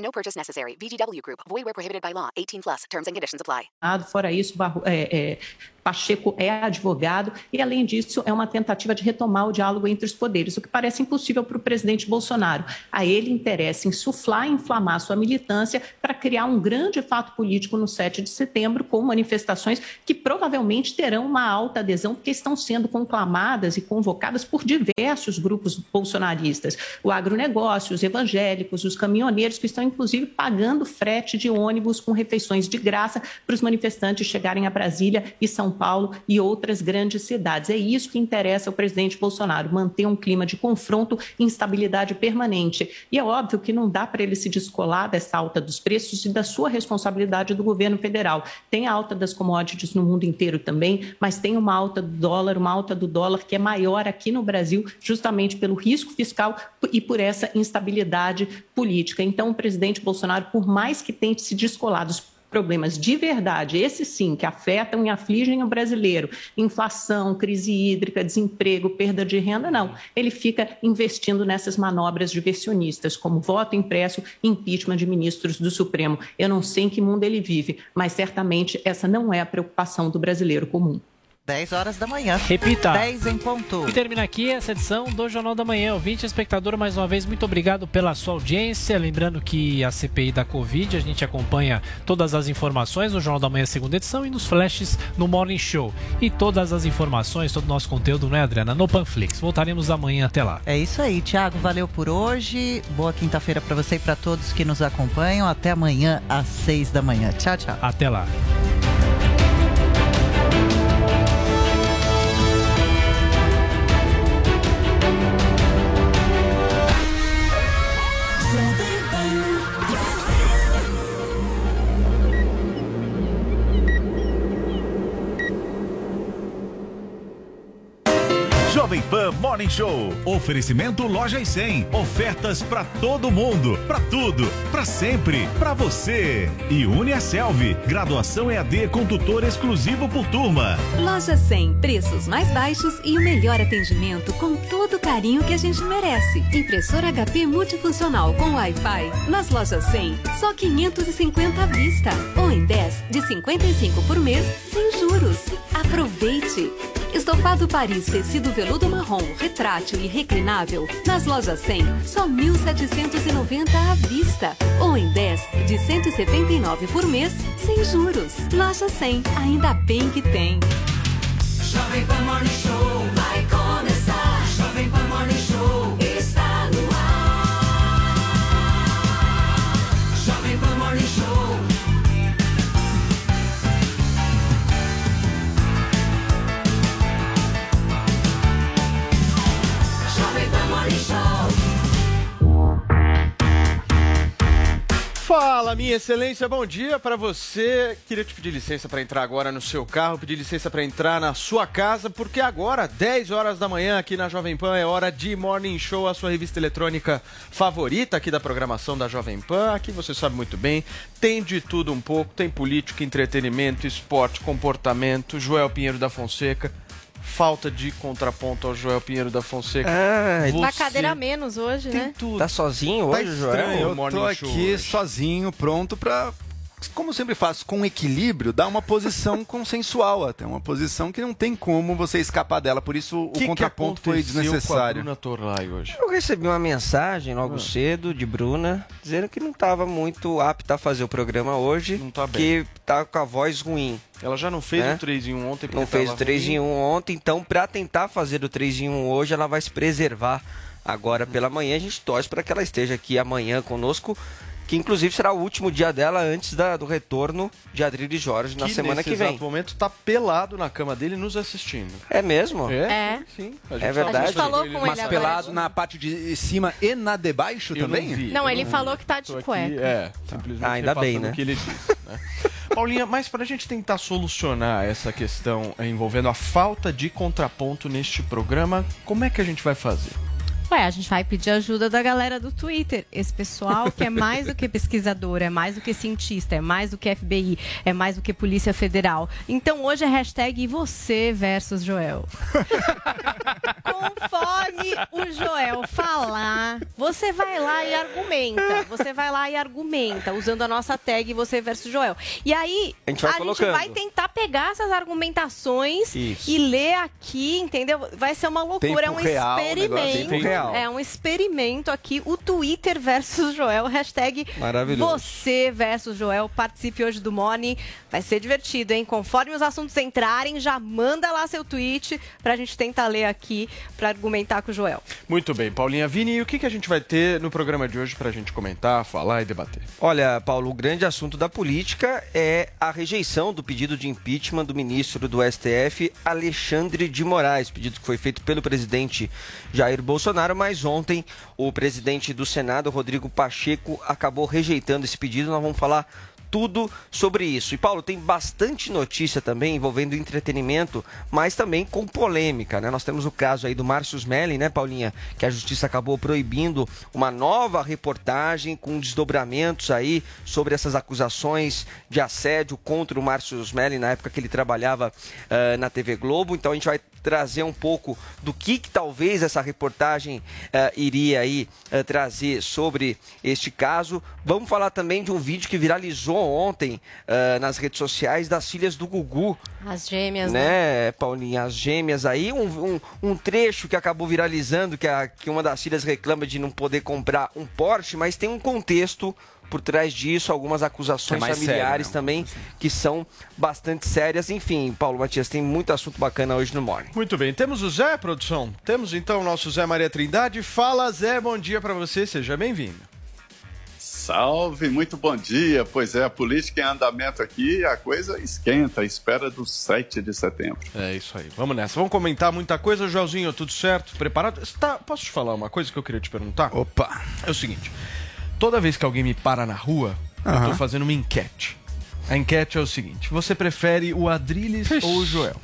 No purchase necessary. VGW Group. Void where prohibited by law. 18 plus. Terms and conditions apply. Fora isso, é, é, Pacheco é advogado e, além disso, é uma tentativa de retomar o diálogo entre os poderes, o que parece impossível para o presidente Bolsonaro. A ele interessa insuflar e inflamar sua militância para criar um grande fato político no 7 de setembro, com manifestações que provavelmente terão uma alta adesão, porque estão sendo conclamadas e convocadas por diversos grupos bolsonaristas. O agronegócio, os evangélicos, os caminhoneiros, que estão, inclusive, pagando frete de ônibus com refeições de graça para os manifestantes chegarem a Brasília e São Paulo e outras grandes cidades. É isso que interessa ao presidente Bolsonaro, manter um clima de confronto e instabilidade permanente. E é óbvio que não dá para ele se descolar dessa alta dos preços e da sua responsabilidade do governo federal. Tem a alta das commodities no mundo inteiro também, mas tem uma alta do dólar, uma alta do dólar que é maior aqui no Brasil, justamente pelo risco fiscal e por essa instabilidade política. Então, o presidente Bolsonaro, por mais que tente se descolar dos problemas de verdade, esses sim, que afetam e afligem o brasileiro, inflação, crise hídrica, desemprego, perda de renda, não. Ele fica investindo nessas manobras diversionistas, como voto impresso impeachment de ministros do Supremo. Eu não sei em que mundo ele vive, mas certamente essa não é a preocupação do brasileiro comum. 10 horas da manhã. Repita. 10 em ponto. E termina aqui essa edição do Jornal da Manhã. Ouvinte espectador, mais uma vez, muito obrigado pela sua audiência. Lembrando que a CPI da Covid, a gente acompanha todas as informações no Jornal da Manhã, segunda edição, e nos flashes no Morning Show. E todas as informações, todo o nosso conteúdo, não é, Adriana? No Panflix. Voltaremos amanhã até lá. É isso aí, Thiago. Valeu por hoje. Boa quinta-feira para você e para todos que nos acompanham. Até amanhã às 6 da manhã. Tchau, tchau. Até lá. Jovem Pan Morning Show. Oferecimento Loja e 100. Ofertas para todo mundo, para tudo, para sempre, para você. E Uniaselv. Graduação EAD com tutor exclusivo por turma. Loja 100. Preços mais baixos e o melhor atendimento com todo o carinho que a gente merece. Impressora HP multifuncional com Wi-Fi. Nas lojas 100, só 550 à vista. Ou em 10 de 55 por mês, sem juros. Aproveite! Estofado Paris tecido veludo marrom, retrátil e reclinável. Nas lojas 100, só 1.790 à vista. Ou em 10 de 179 por mês, sem juros. Loja 100, ainda bem que tem. Jovem Pan Morning Show Fala, minha excelência, bom dia para você. Queria te pedir licença para entrar agora no seu carro, pedir licença para entrar na sua casa, porque agora, 10 horas da manhã, aqui na Jovem Pan, é hora de Morning Show, a sua revista eletrônica favorita aqui da programação da Jovem Pan. Aqui você sabe muito bem, tem de tudo um pouco, tem política, entretenimento, esporte, comportamento, Joel Pinheiro da Fonseca. Falta de contraponto ao Joel Pinheiro da Fonseca. Ah, Tá cadeira a menos hoje, né? Tá sozinho Tá hoje, estranho Joel? Eu tô aqui hoje. sozinho, pronto pra, como sempre faço, com equilíbrio, dar uma posição consensual até, uma posição que não tem como você escapar dela, por isso o Que que contraponto foi aconteceu desnecessário. Com a Bruna Torlai hoje. Eu recebi uma mensagem logo Ah. cedo de Bruna dizendo que não estava muito apta a fazer o programa hoje, Não tá bem. que tá com a voz ruim. Ela já não fez Né? o 3 em 1 ontem Não fez o 3 ruim. em 1 ontem, então para tentar fazer o 3 em 1 hoje, ela vai se preservar agora pela manhã. A gente torce para que ela esteja aqui amanhã conosco, que inclusive será o último dia dela antes da- do retorno de Adriles Jorge na que semana nesse que vem. exato momento tá pelado na cama dele nos assistindo. É mesmo? É? Sim. A gente É verdade. A gente falou com Mas ele agora. pelado na parte de cima e na de baixo Eu também? Não, vi, Não, ele vi. falou que tá de Tô aqui, cueca. É, simplesmente Ah, ainda bem, né? o que ele disse. né? Paulinha, mas para a gente tentar solucionar essa questão envolvendo a falta de contraponto neste programa, como é que a gente vai fazer? Ué, a gente vai pedir ajuda da galera do Twitter. Esse pessoal que é mais do que pesquisador, é mais do que cientista, é mais do que FBI, é mais do que Polícia Federal. Então hoje é hashtag você versus Joel. Conforme o Joel falar, você vai lá e argumenta. Você vai lá e argumenta, usando a nossa tag você versus Joel. E aí, A gente vai colocando. vai tentar pegar essas argumentações Isso. e ler aqui, entendeu? Vai ser uma loucura, é um Tempo real, negócio, experimento. Real. É um experimento aqui, o Twitter versus Joel, hashtag Maravilhoso. você versus Joel, participe hoje do Morning, vai ser divertido, hein? Conforme os assuntos entrarem, já manda lá seu tweet pra gente tentar ler aqui, pra argumentar com o Joel. Muito bem, Paulinha Vini, e o que, que a gente vai ter no programa de hoje pra gente comentar, falar e debater? Olha, Paulo, o grande assunto da política é a rejeição do pedido de impeachment do ministro do STF, Alexandre de Moraes, pedido que foi feito pelo presidente Jair Bolsonaro, mas ontem o presidente do Senado, Rodrigo Pacheco, acabou rejeitando esse pedido. Nós vamos falar tudo sobre isso. E Paulo, tem bastante notícia também envolvendo entretenimento, mas também com polêmica, né? Nós temos o caso aí do Márcio Smelling, né, Paulinha, que a justiça acabou proibindo uma nova reportagem com desdobramentos aí sobre essas acusações de assédio contra o Márcio Smelling na época que ele trabalhava eh, na TV Globo. Então a gente vai trazer um pouco do que, que talvez essa reportagem eh, iria aí eh, trazer sobre este caso. Vamos falar também de um vídeo que viralizou ontem eh, nas redes sociais das filhas do Gugu, As gêmeas, né? né, Paulinha? As gêmeas aí, um, um, um trecho que acabou viralizando, que, a, que uma das filhas reclama de não poder comprar um Porsche, mas tem um contexto por trás disso, algumas acusações É familiares sério, também, que são bastante sérias. Enfim, Paulo Matias, tem muito assunto bacana hoje no Morning. Muito bem, temos o Zé, produção? Temos então o nosso Zé Maria Trindade. Fala, Zé, bom dia pra você, seja bem-vindo. Salve, muito bom dia. Pois é, a política em andamento aqui, a coisa esquenta, à espera do 7 de setembro. É isso aí, vamos nessa. Vamos comentar muita coisa, Joelzinho, tudo certo? Preparado? Está- Posso te falar uma coisa que eu queria te perguntar? Opa! É o seguinte, toda vez que alguém me para na rua, eu tô fazendo uma enquete. A enquete é o seguinte: você prefere o Adrilles ou o Joel?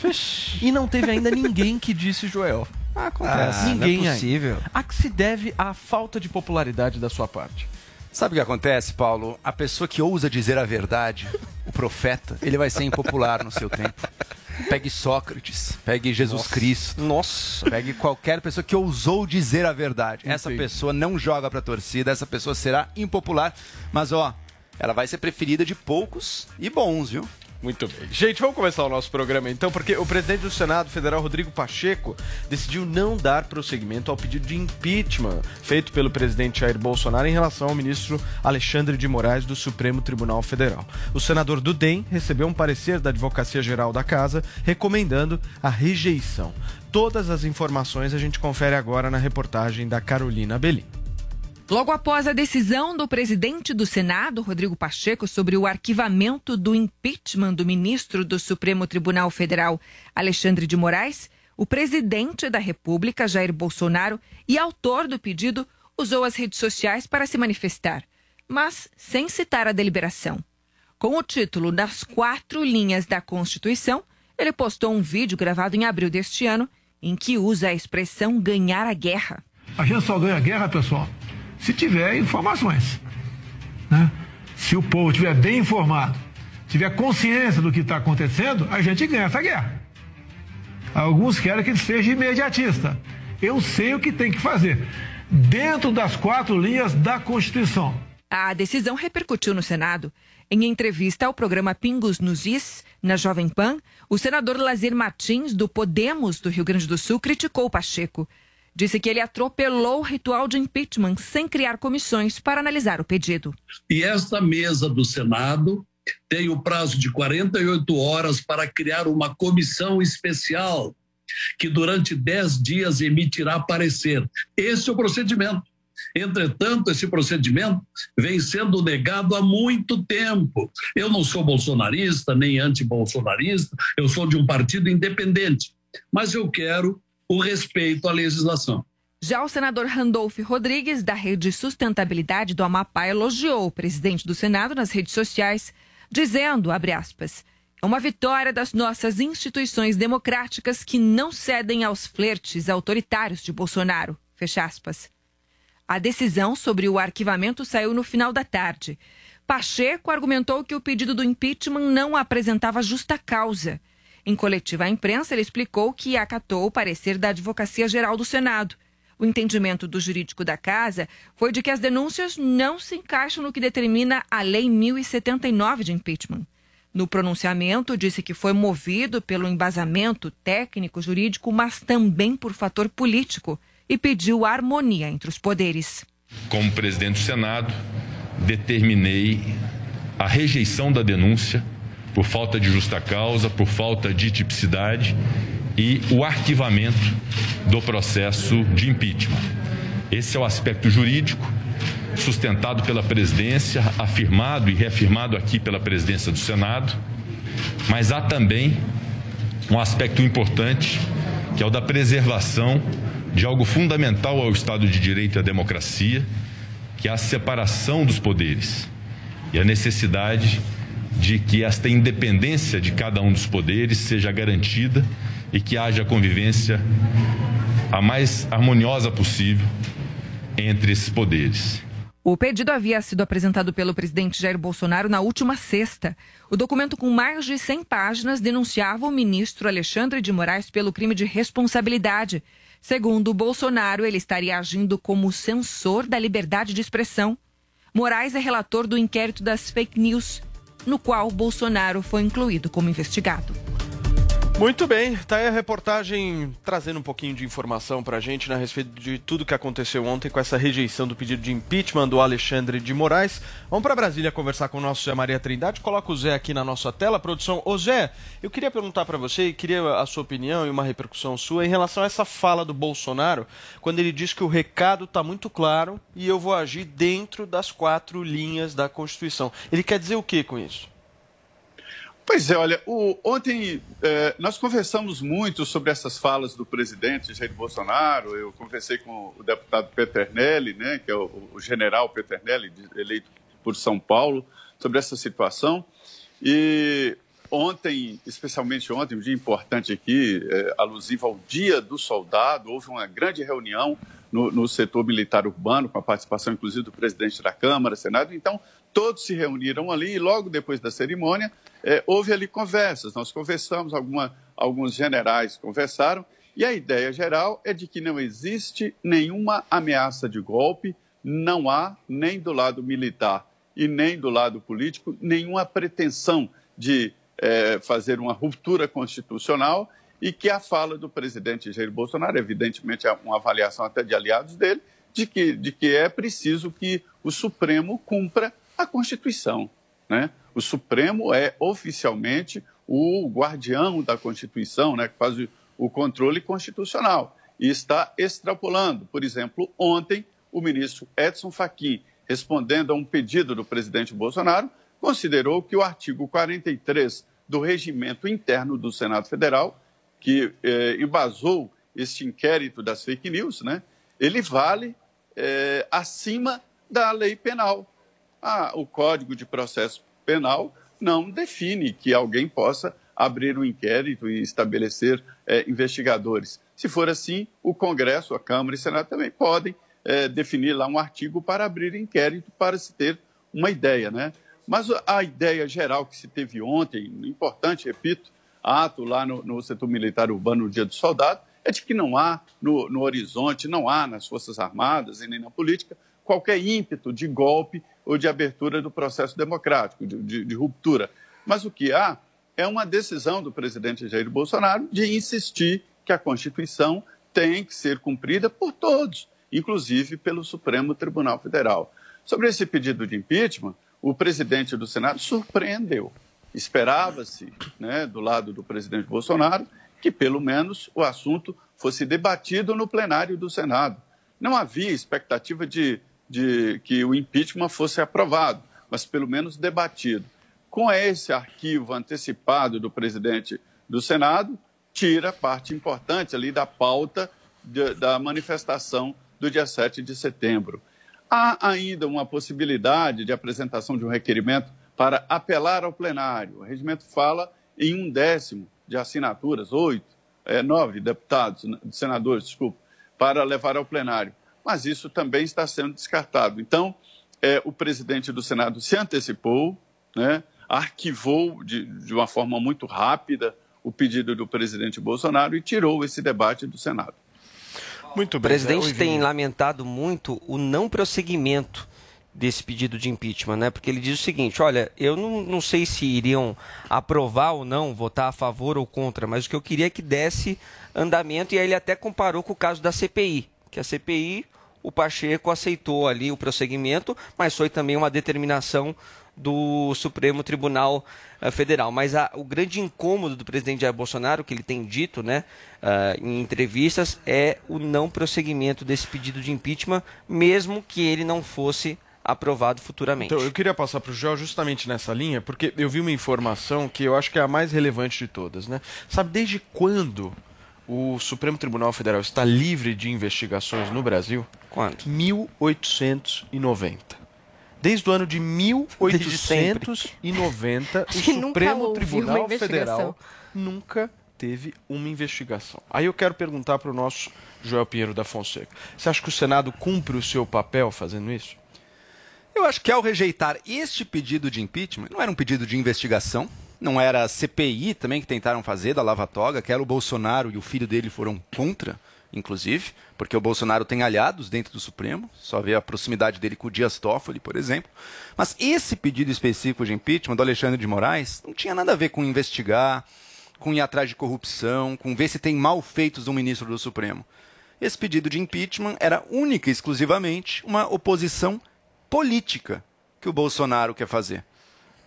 E não teve ainda ninguém que disse Joel. Acontece. Ah, ninguém não é ainda. possível. A que se deve a falta de popularidade da sua parte? Sabe o que acontece, Paulo? A pessoa que ousa dizer a verdade, o profeta, ele vai ser impopular no seu tempo. Pegue Sócrates, pegue Jesus Cristo. Nossa. Pegue qualquer pessoa que ousou dizer a verdade. Essa Entendi. pessoa não joga pra torcida, essa pessoa será impopular. Mas, ó, ela vai ser preferida de poucos e bons, viu? Muito bem. Gente, vamos começar o nosso programa então, porque o presidente do Senado Federal, Rodrigo Pacheco, decidiu não dar prosseguimento ao pedido de impeachment feito pelo presidente Jair Bolsonaro em relação ao ministro Alexandre de Moraes do Supremo Tribunal Federal. O senador do DEM recebeu um parecer da Advocacia Geral da Casa recomendando a rejeição. Todas as informações a gente confere agora na reportagem da Carolina Belim. Logo após a decisão do presidente do Senado, Rodrigo Pacheco, sobre o arquivamento do impeachment do ministro do Supremo Tribunal Federal, Alexandre de Moraes, o presidente da República, Jair Bolsonaro, e autor do pedido, usou as redes sociais para se manifestar, mas sem citar a deliberação. Com o título Das Quatro Linhas da Constituição, ele postou um vídeo gravado em abril deste ano, em que usa a expressão ganhar a guerra. A gente só ganha guerra, pessoal, se tiver informações. né? Se o povo estiver bem informado, tiver consciência do que está acontecendo, a gente ganha essa guerra. Alguns querem que ele seja imediatista. Eu sei o que tem que fazer, dentro das quatro linhas da Constituição. A decisão repercutiu no Senado. Em entrevista ao programa Pingos nos Is, na Jovem Pan, o senador Lazer Martins, do Podemos do Rio Grande do Sul, criticou Pacheco. Disse que ele atropelou o ritual de impeachment sem criar comissões para analisar o pedido. E esta mesa do Senado tem o prazo de 48 horas para criar uma comissão especial que durante 10 dias emitirá parecer. Esse é o procedimento. Entretanto, esse procedimento vem sendo negado há muito tempo. Eu não sou bolsonarista, nem anti-bolsonarista, eu sou de um partido independente, mas eu quero o respeito à legislação. Já o senador Randolph Rodrigues, da Rede Sustentabilidade do Amapá, elogiou o presidente do Senado nas redes sociais, dizendo, abre aspas, é uma vitória das nossas instituições democráticas que não cedem aos flertes autoritários de Bolsonaro, fecha aspas. A decisão sobre o arquivamento saiu no final da tarde. Pacheco argumentou que o pedido do impeachment não apresentava justa causa. Em coletiva à imprensa, ele explicou que acatou o parecer da Advocacia Geral do Senado. O entendimento do jurídico da casa foi de que as denúncias não se encaixam no que determina a Lei 1079 de impeachment. No pronunciamento, disse que foi movido pelo embasamento técnico jurídico, mas também por fator político, e pediu harmonia entre os poderes. Como presidente do Senado, determinei a rejeição da denúncia por falta de justa causa, por falta de tipicidade e o arquivamento do processo de impeachment. Esse é o aspecto jurídico sustentado pela presidência, afirmado e reafirmado aqui pela presidência do Senado, mas há também um aspecto importante, que é o da preservação de algo fundamental ao Estado de Direito e à democracia, que é a separação dos poderes e a necessidade de que esta independência de cada um dos poderes seja garantida e que haja convivência a mais harmoniosa possível entre esses poderes. O pedido havia sido apresentado pelo presidente Jair Bolsonaro na última sexta. O documento, com mais de 100 páginas, denunciava o ministro Alexandre de Moraes pelo crime de responsabilidade. Segundo Bolsonaro, ele estaria agindo como censor da liberdade de expressão. Moraes é relator do inquérito das fake news, no qual Bolsonaro foi incluído como investigado. Muito bem, tá aí a reportagem trazendo um pouquinho de informação pra gente a respeito de tudo que aconteceu ontem com essa rejeição do pedido de impeachment do Alexandre de Moraes. Vamos para Brasília conversar com o nosso Zé Maria Trindade. Coloca o Zé aqui na nossa tela, produção. Ô Zé, eu queria perguntar para você queria a sua opinião e uma repercussão sua em relação a essa fala do Bolsonaro, quando ele diz que o recado tá muito claro e eu vou agir dentro das quatro linhas da Constituição. Ele quer dizer o que com isso? Pois é, olha, o, ontem eh, nós conversamos muito sobre essas falas do presidente Jair Bolsonaro. Eu conversei com o deputado Peternelli, né, que é o, o general Peternelli, eleito por São Paulo, sobre essa situação. E ontem, especialmente ontem, um dia importante aqui, eh, alusivo ao Dia do Soldado, houve uma grande reunião no, no setor militar urbano, com a participação inclusive do presidente da Câmara, Senado. Então, todos se reuniram ali e logo depois da cerimônia é, houve ali conversas. Nós conversamos, alguma, alguns generais conversaram e a ideia geral é de que não existe nenhuma ameaça de golpe, não há nem do lado militar e nem do lado político nenhuma pretensão de é, fazer uma ruptura constitucional e que a fala do presidente Jair Bolsonaro, evidentemente é uma avaliação até de aliados dele, de que, de que é preciso que o Supremo cumpra a Constituição. Né? O Supremo é oficialmente o guardião da Constituição, né, que faz o controle constitucional e está extrapolando. Por exemplo, ontem, o ministro Edson Fachin, respondendo a um pedido do presidente Bolsonaro, considerou que o artigo 43 do regimento interno do Senado Federal, que eh, embasou este inquérito das fake news, né, ele vale eh, acima da lei penal ah, o Código de Processo Penal não define que alguém possa abrir um inquérito e estabelecer é, investigadores. Se for assim, o Congresso, a Câmara e o Senado também podem é, definir lá um artigo para abrir inquérito para se ter uma ideia, né? Mas a ideia geral que se teve ontem, importante, repito, ato lá no, no setor militar urbano no Dia do Soldado, é de que não há no, no horizonte, não há nas Forças Armadas e nem na política qualquer ímpeto de golpe ou de abertura do processo democrático, de, de, de ruptura. Mas o que há é uma decisão do presidente Jair Bolsonaro de insistir que a Constituição tem que ser cumprida por todos, inclusive pelo Supremo Tribunal Federal. Sobre esse pedido de impeachment, o presidente do Senado surpreendeu. Esperava-se, né, do lado do presidente Bolsonaro, que pelo menos o assunto fosse debatido no plenário do Senado. não havia expectativa de, de que o impeachment fosse aprovado, mas pelo menos debatido. Com esse arquivo antecipado do presidente do Senado, tira parte importante ali da pauta de, da manifestação do dia 7 de setembro. Há ainda uma possibilidade de apresentação de um requerimento para apelar ao plenário. O regimento fala em um décimo de assinaturas, oito, é, nove deputados, senadores, desculpa, para levar ao plenário. Mas isso também está sendo descartado. Então, é, o presidente do Senado se antecipou, né, arquivou de, de uma forma muito rápida o pedido do presidente Bolsonaro e tirou esse debate do Senado. Muito bem. O presidente tem lamentado muito o não prosseguimento desse pedido de impeachment, né? Porque ele diz o seguinte: olha, eu não, não sei se iriam aprovar ou não, votar a favor ou contra, mas o que eu queria é que desse andamento, e aí ele até comparou com o caso da CPI, que a CPI, o Pacheco aceitou ali o prosseguimento, mas foi também uma determinação do Supremo Tribunal uh, Federal. Mas a, o grande incômodo do presidente Jair Bolsonaro, que ele tem dito né, uh, em entrevistas, é o não prosseguimento desse pedido de impeachment, mesmo que ele não fosse aprovado futuramente. Então, eu queria passar para o João justamente nessa linha, porque eu vi uma informação que eu acho que é a mais relevante de todas. Né? Sabe desde quando o Supremo Tribunal Federal está livre de investigações no Brasil? Quando? 1890. Desde o ano de 1890, o Supremo Tribunal Federal nunca teve uma investigação. Aí eu quero perguntar para o nosso Joel Pinheiro da Fonseca. Você acha que o Senado cumpre o seu papel fazendo isso? Eu acho que ao rejeitar este pedido de impeachment, não era um pedido de investigação, não era a CPI também que tentaram fazer da Lava Toga, que era o Bolsonaro e o filho dele foram contra, inclusive, porque o Bolsonaro tem aliados dentro do Supremo, só vê a proximidade dele com o Dias Toffoli, por exemplo. Mas esse pedido específico de impeachment do Alexandre de Moraes não tinha nada a ver com investigar, com ir atrás de corrupção, com ver se tem malfeitos do ministro do Supremo. Esse pedido de impeachment era única e exclusivamente uma oposição política que o Bolsonaro quer fazer.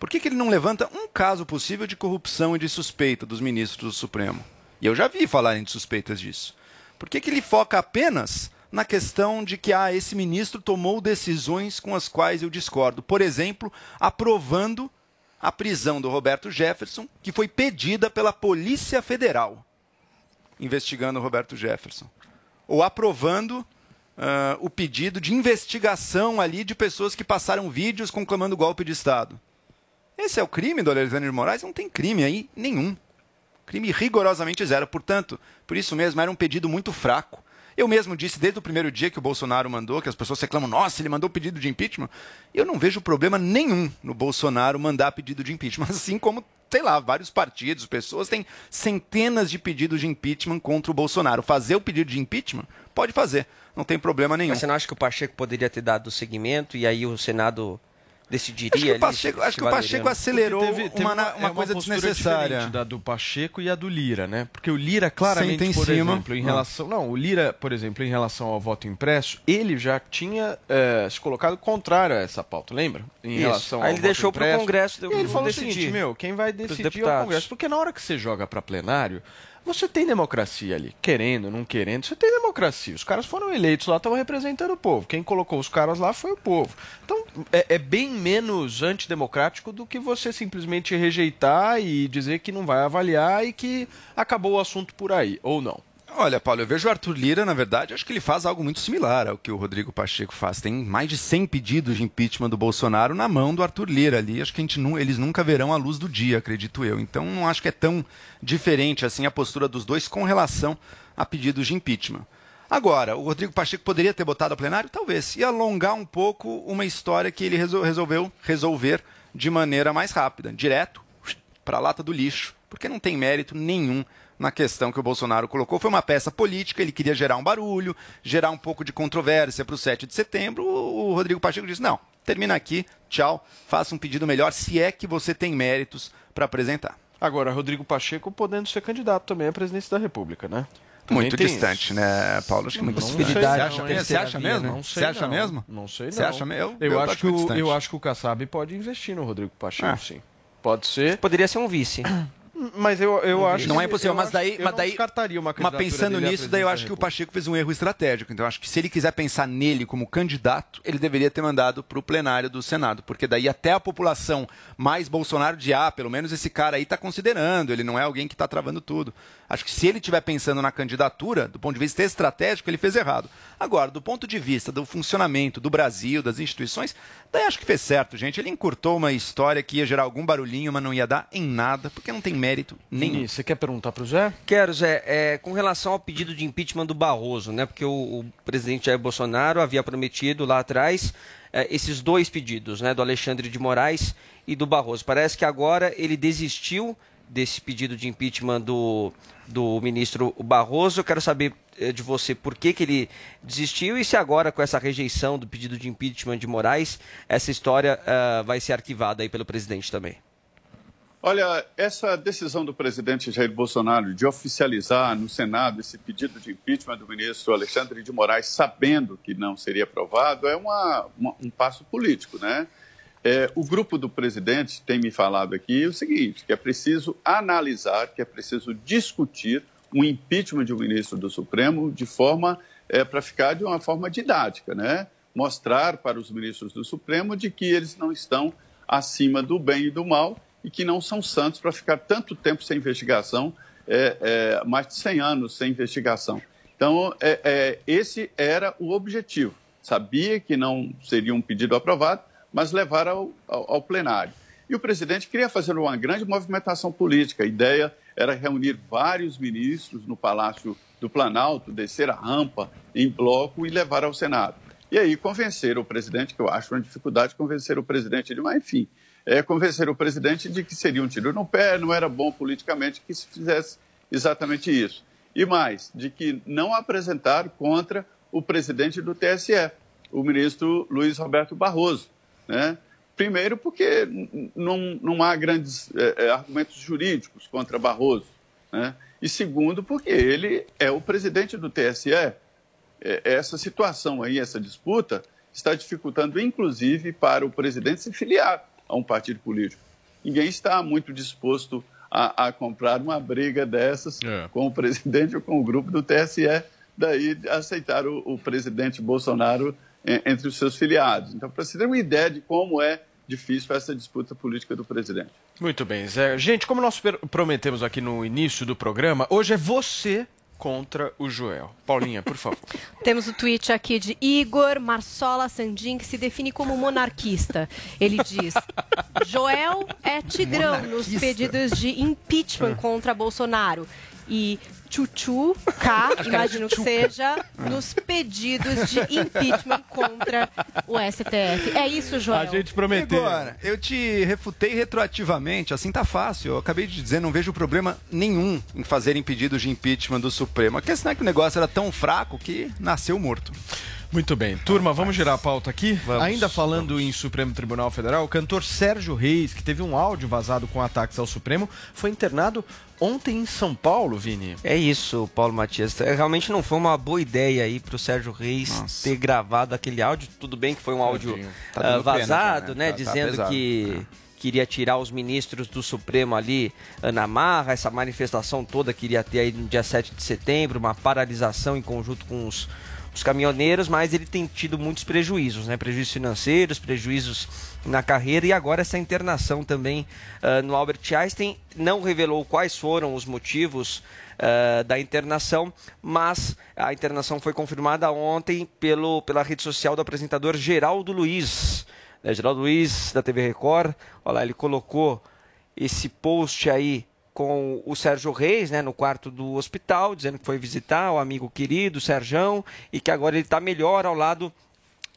Por que, que ele não levanta um caso possível de corrupção e de suspeita dos ministros do Supremo? E eu já vi falarem de suspeitas disso. Por que, que ele foca apenas na questão de que ah, esse ministro tomou decisões com as quais eu discordo? Por exemplo, aprovando a prisão do Roberto Jefferson, que foi pedida pela Polícia Federal, investigando o Roberto Jefferson. Ou aprovando uh, o pedido de investigação ali de pessoas que passaram vídeos conclamando golpe de Estado. Esse é o crime do Alexandre de Moraes? Não tem crime aí nenhum. Crime rigorosamente zero. Portanto, por isso mesmo, era um pedido muito fraco. Eu mesmo disse desde o primeiro dia que o Bolsonaro mandou, que as pessoas reclamam, nossa, ele mandou pedido de impeachment. Eu não vejo problema nenhum no Bolsonaro mandar pedido de impeachment, assim como, sei lá, vários partidos, pessoas têm centenas de pedidos de impeachment contra o Bolsonaro. Fazer o pedido de impeachment, pode fazer, não tem problema nenhum. Mas você não acha que o Pacheco poderia ter dado seguimento e aí o Senado decidiria acho que o ali Pacheco, acho que o Pacheco acelerou Teve- teve uma, uma, uma é coisa desnecessária. da do Pacheco e a do Lira, né? Porque o Lira claramente, em por cima. exemplo, em Ah. relação, não, o Lira, por exemplo, em relação ao voto impresso, ele já tinha eh, se colocado contrário a essa pauta, lembra? Em Isso. relação Aí ao ele voto deixou pro impresso. Congresso E ele falou decidir. o seguinte, meu, quem vai decidir é o. Congresso, porque na hora que você joga para plenário, você tem democracia ali, querendo, não querendo, você tem democracia. Os caras foram eleitos lá, estavam representando o povo. Quem colocou os caras lá foi o povo. Então, é, é bem menos antidemocrático do que você simplesmente rejeitar e dizer que não vai avaliar e que acabou o assunto por aí, ou não. Olha, Paulo, eu vejo o Arthur Lira, na verdade, acho que ele faz algo muito similar ao que o Rodrigo Pacheco faz. Tem mais de 100 pedidos de impeachment do Bolsonaro na mão do Arthur Lira ali. Acho que gente eles nunca verão a luz do dia, acredito eu. Então, não acho que é tão diferente assim a postura dos dois com relação a pedidos de impeachment. Agora, o Rodrigo Pacheco poderia ter botado a plenário? Talvez. E alongar um pouco uma história que ele resol- resolveu resolver de maneira mais rápida, direto para a lata do lixo, porque não tem mérito nenhum na questão que o Bolsonaro colocou. Foi uma peça política, ele queria gerar um barulho, gerar um pouco de controvérsia para o 7 de setembro. O Rodrigo Pacheco disse: não, termina aqui, tchau, faça um pedido melhor, se é que você tem méritos para apresentar. Agora, Rodrigo Pacheco podendo ser candidato também à presidência da República, né? Muito distante, isso. né, Paulo? Acho que Não possibilidade. sei, Você acha, não, você acha mesmo? Não sei, você acha não. mesmo? Não sei, não. Você acha mesmo? Eu, Eu acho que o, distante. eu acho que o Kassab pode investir no Rodrigo Pacheco, Ah. sim. Pode ser. Poderia ser um vice. Mas eu, eu acho Não que- é impossível, mas daí. mas daí uma mas pensando nisso, daí eu acho que o Pacheco fez um erro estratégico. Então, eu acho que se ele quiser pensar nele como candidato, ele deveria ter mandado para o plenário do Senado. Porque daí até a população mais Bolsonaro de ah, pelo menos esse cara aí está considerando, ele não é alguém que está travando tudo. Acho que se ele estiver pensando na candidatura, do ponto de vista estratégico, ele fez errado. Agora, do ponto de vista do funcionamento do Brasil, das instituições, daí acho que fez certo, gente. Ele encurtou uma história que ia gerar algum barulhinho, mas não ia dar em nada, porque não tem mérito nenhum. Você quer perguntar para o Zé? Quero, Zé. É, com relação ao pedido de impeachment do Barroso, né? Porque o, o presidente Jair Bolsonaro havia prometido lá atrás é, esses dois pedidos, né? Do Alexandre de Moraes e do Barroso. Parece que agora ele desistiu desse pedido de impeachment do, do ministro Barroso. Eu quero saber eh, de você por que, que ele desistiu e se agora, com essa rejeição do pedido de impeachment de Moraes, essa história ah, vai ser arquivada aí pelo presidente também. Olha, essa decisão do presidente Jair Bolsonaro de oficializar no Senado esse pedido de impeachment do ministro Alexandre de Moraes, sabendo que não seria aprovado, é uma, uma- um passo político, né? É, o grupo do presidente tem me falado aqui o seguinte, que é preciso analisar, que é preciso discutir o impeachment de um ministro do Supremo de forma é, para ficar de uma forma didática, né? Mostrar para os ministros do Supremo de que eles não estão acima do bem e do mal e que não são santos para ficar tanto tempo sem investigação, é, é, mais de 100 anos sem investigação. Então, é, é, esse era o objetivo. Sabia que não seria um pedido aprovado, mas levar ao, ao, ao plenário. E o presidente queria fazer uma grande movimentação política. A ideia era reunir vários ministros no Palácio do Planalto, descer a rampa em bloco e levar ao Senado. E aí convencer o presidente, que eu acho uma dificuldade convencer o presidente de, mas enfim, é, convencer o presidente de que seria um tiro no pé, não era bom politicamente que se fizesse exatamente isso. E mais, de que não apresentar contra o presidente do TSE, o ministro Luiz Roberto Barroso. Né? Primeiro, porque não, não há grandes eh, eh, argumentos jurídicos contra Barroso. Né? E segundo, porque ele é o presidente do TSE. Eh, Essa situação aí, essa disputa, está dificultando, inclusive, para o presidente se filiar a um partido político. Ninguém está muito disposto a, a comprar uma briga dessas com o presidente ou com o grupo do TSE, daí aceitar o, o presidente Bolsonaro eh, entre os seus filiados. Então, para você ter uma ideia de como é difícil essa disputa política do presidente. Muito bem, Zé. Gente, como nós prometemos aqui no início do programa, hoje é você contra o Joel. Paulinha, por favor. Temos o tweet aqui de Igor Marsola Sandin, que se define como monarquista. Ele diz: Joel é tigrão nos Monarquista. pedidos de impeachment contra Bolsonaro. E Chuchu K, imagino que seja, nos pedidos de impeachment contra o STF. É isso, Joel? Agora, eu te refutei retroativamente, assim tá fácil. Eu acabei de dizer, não vejo problema nenhum em fazerem pedidos de impeachment do Supremo. A questão é que o negócio era tão fraco que nasceu morto. Muito bem. Turma, vamos girar a pauta aqui? Ainda falando em Supremo Tribunal Federal, o cantor Sérgio Reis, que teve um áudio vazado com ataques ao Supremo, foi internado ontem em São Paulo, Vini. É isso, Paulo Matias. É, Realmente não foi uma boa ideia aí pro Sérgio Reis ter gravado aquele áudio. Tudo bem que foi um áudio. Tá ah, dando pena vazado, né? né? Tá- tá dizendo pesado. que queria tirar os ministros do Supremo ali ah, na marra, essa manifestação toda queria ter aí no dia 7 de setembro, uma paralisação em conjunto com os, os caminhoneiros, mas ele tem tido muitos prejuízos, né? Prejuízos financeiros, prejuízos na carreira e agora essa internação também ah, no Albert Einstein não revelou quais foram os motivos ah, da internação, mas a internação foi confirmada ontem pelo, pela rede social do apresentador Geraldo Luiz. Né, Geraldo Luiz, da TV Record, olha lá, ele colocou esse post aí com o Sérgio Reis, né, no quarto do hospital, dizendo que foi visitar o amigo querido, Serjão, e que agora ele está melhor ao lado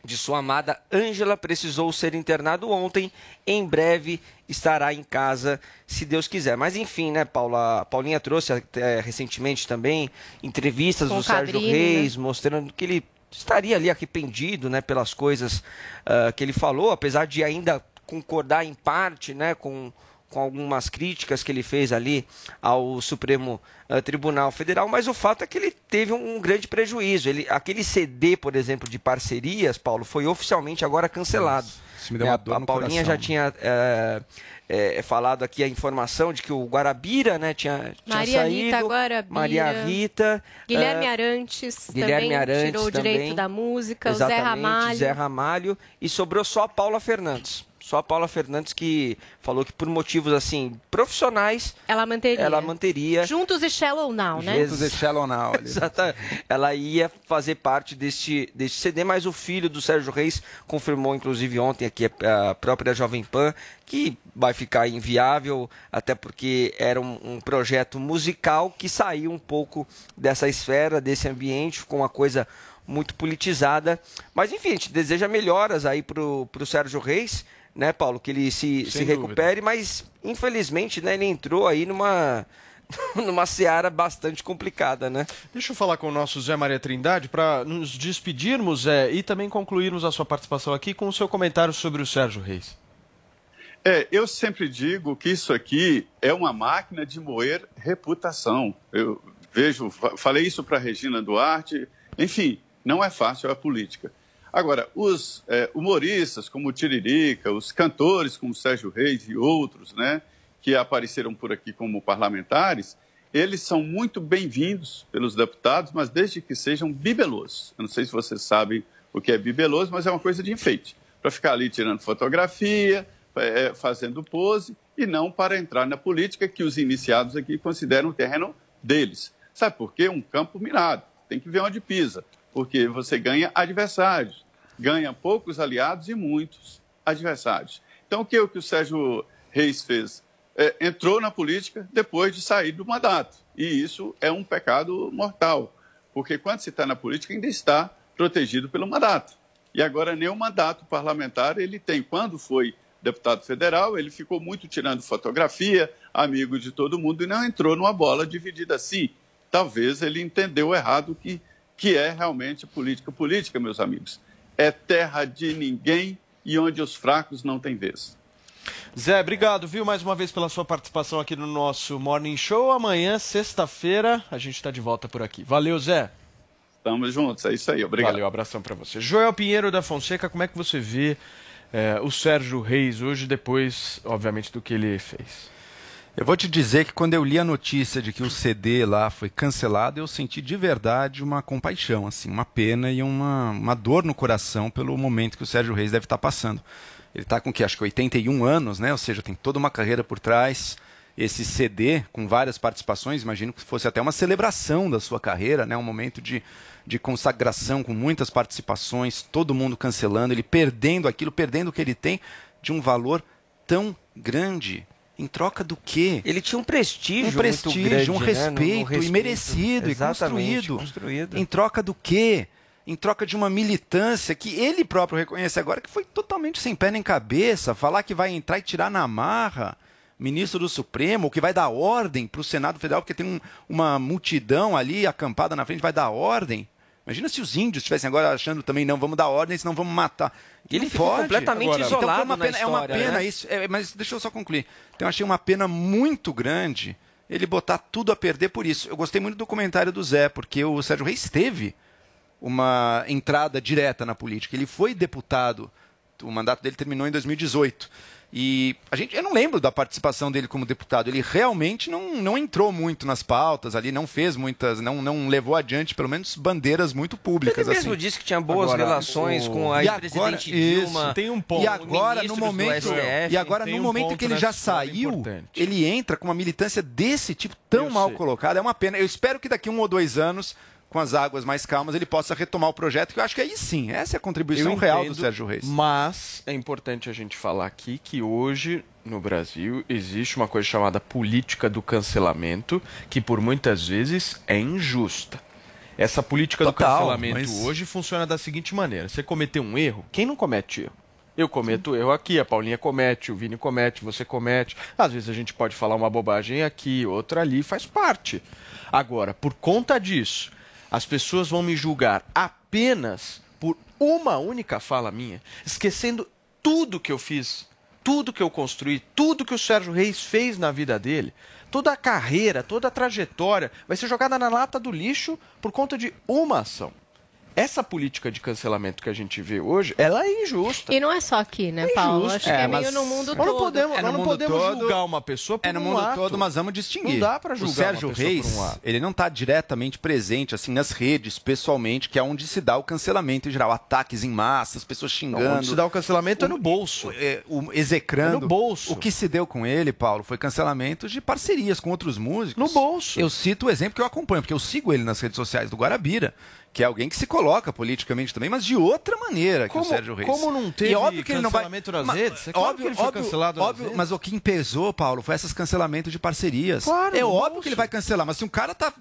de sua amada Ângela, precisou ser internado ontem, em breve estará em casa, se Deus quiser. Mas enfim, né, Paula, a Paulinha trouxe até recentemente também entrevistas Com do Sérgio Cabrini, Reis, mostrando que ele estaria ali arrependido, né, pelas coisas ah, que ele falou, apesar de ainda concordar em parte, né, com com algumas críticas que ele fez ali ao Supremo ah, Tribunal Federal, mas o fato é que ele teve um, um grande prejuízo. Ele, aquele CD, por exemplo, de parcerias, Paulo, foi oficialmente agora cancelado. Isso me deu É, uma a- dor a no Paulinha coração. já tinha é, é, falado aqui a informação de que o Guarabira, né, tinha, tinha Maria saído. Rita Guarabira. Maria Rita. Guilherme é, Arantes Guilherme também Arantes tirou o também. direito da música, o Zé Ramalho. Zé Ramalho. E sobrou só a Paula Fernandes. Só a Paula Fernandes que falou que por motivos assim profissionais Ela manteria. ela manteria Juntos e Shallow Now, né? Juntos e Shallow Now. Exata. Ela ia fazer parte deste, deste CD, mas o filho do Sérgio Reis confirmou, inclusive, ontem aqui a própria Jovem Pan, que vai ficar inviável, até porque era um, um projeto musical que saiu um pouco dessa esfera, desse ambiente, ficou uma coisa muito politizada. Mas, enfim, a gente deseja melhoras aí pro, pro Sérgio Reis, né, Paulo? Que ele se, Sem se dúvida. recupere, mas, infelizmente, né, ele entrou aí numa numa seara bastante complicada, né? Deixa eu falar com o nosso Zé Maria Trindade para nos despedirmos, Zé, e também concluirmos a sua participação aqui com o seu comentário sobre o Sérgio Reis. É, eu sempre digo que isso aqui é uma máquina de moer reputação. Eu vejo, fa- falei isso para Regina Duarte. Enfim, não é fácil a política. Agora, os é, humoristas como Tiririca, os cantores como Sérgio Reis e outros, né, que apareceram por aqui como parlamentares, eles são muito bem-vindos pelos deputados, mas desde que sejam bibelosos. Eu não sei se vocês sabem o que é bibeloso, mas é uma coisa de enfeite, para ficar ali tirando fotografia, é, fazendo pose, e não para entrar na política que os iniciados aqui consideram o terreno deles. Sabe por quê? Um campo minado. Tem que ver onde pisa, porque você ganha adversários, ganha poucos aliados e muitos adversários. Então, o que o que o Sérgio Reis fez? É, entrou na política depois de sair do mandato. E isso é um pecado mortal, porque quando se está na política ainda está protegido pelo mandato. E agora nem o mandato parlamentar ele tem. Quando foi deputado federal, ele ficou muito tirando fotografia, amigo de todo mundo, e não entrou numa bola dividida assim. Talvez ele entendeu errado o que, que é realmente política. Política, meus amigos, é terra de ninguém e onde os fracos não têm vez. Zé, obrigado, viu, mais uma vez pela sua participação aqui no nosso Morning Show. Amanhã, sexta-feira, a gente está de volta por aqui. Valeu, Zé. Estamos juntos, é isso aí, obrigado. Valeu, abração para você. Joel Pinheiro da Fonseca, como é que você vê eh, o Sérgio Reis hoje, depois, obviamente, do que ele fez? Eu vou te dizer que quando eu li a notícia de que o CD lá foi cancelado, eu senti de verdade uma compaixão, assim, uma pena e uma, uma dor no coração pelo momento que o Sérgio Reis deve estar passando. Ele está com que acho que 81 anos, né? Ou seja, tem toda uma carreira por trás. Esse CD com várias participações, imagino que fosse até uma celebração da sua carreira, né? Um momento de, de consagração com muitas participações, todo mundo cancelando, ele perdendo aquilo, perdendo o que ele tem de um valor tão grande. Em troca do quê? Ele tinha um prestígio, um prestígio, grande, um né? respeito, no respeito. e merecido e construído. construído. Em troca do quê? Em troca de uma militância que ele próprio reconhece agora que foi totalmente sem pé nem cabeça. Falar que vai entrar e tirar na marra ministro do Supremo, que vai dar ordem para o Senado Federal, porque tem um- uma multidão ali acampada na frente, vai dar ordem. Imagina se os índios estivessem agora achando também, não, vamos dar ordem, senão vamos matar. Ele Não ficou completamente Agora, isolado então foi uma na pena, É uma história, pena né? isso, é, mas deixa eu só concluir. Então eu achei uma pena muito grande ele botar tudo a perder por isso. Eu gostei muito do comentário do Zé, porque o Sérgio Reis teve uma entrada direta na política. Ele foi deputado, o mandato dele terminou em 2018. E a gente, eu não lembro da participação dele como deputado. Ele realmente não, não entrou muito nas pautas ali, não fez muitas, não, não levou adiante, pelo menos, bandeiras muito públicas. Ele mesmo assim. disse que tinha boas Agora, relações o- com a E ex-presidente Dilma. isso. Tem um ponto. E agora, no momento, STF. e agora, no um momento que ele já saiu, importante. ele entra com uma militância desse tipo tão mal colocada. É uma pena. Eu espero que daqui um ou dois anos, com as águas mais calmas, ele possa retomar o projeto, que eu acho que aí sim, essa é a contribuição Eu real do entendo, Sérgio Reis. Mas é importante a gente falar aqui que hoje no Brasil existe uma coisa chamada política do cancelamento, que por muitas vezes é injusta. Essa política Total, do cancelamento mas- hoje funciona da seguinte maneira: você cometeu um erro, quem não comete erro? Eu cometo erro aqui, a Paulinha comete, o Vini comete, você comete. Às vezes a gente pode falar uma bobagem aqui, outra ali, faz parte. Agora, por conta disso, as pessoas vão me julgar apenas por uma única fala minha, esquecendo tudo que eu fiz, tudo que eu construí, tudo que o Sérgio Reis fez na vida dele, toda a carreira, toda a trajetória, vai ser jogada na lata do lixo por conta de uma ação. Essa política de cancelamento que a gente vê hoje, ela é injusta. E não é só aqui, né, Paulo? Acho que é, meio no mundo nós todo. não podemos, É, nós não podemos todo- julgar uma pessoa por É no um mundo ato. todo, mas vamos distinguir. Não dá pra julgar O Sérgio Reis, por um ato. ele não está diretamente presente assim nas redes, pessoalmente, que é onde se dá o cancelamento em geral, ataques em massa, as pessoas xingando. onde se dá o cancelamento é no bolso. É, o execrando. É no bolso. O que se deu com ele, Paulo, foi cancelamento de parcerias com outros músicos. No bolso. Eu cito o exemplo que eu acompanho, porque eu sigo ele nas redes sociais do Guarabira, que é alguém que se coloca politicamente também, mas de outra maneira que Como- o Sérgio Reis. como não teve e óbvio que ele não vai cancelamento nas redes? É claro que ele foi cancelado nas óbvio, mas o que pesou, Paulo, foi esses cancelamentos de parcerias. Claro, é óbvio que ele vai cancelar, mas se um cara tá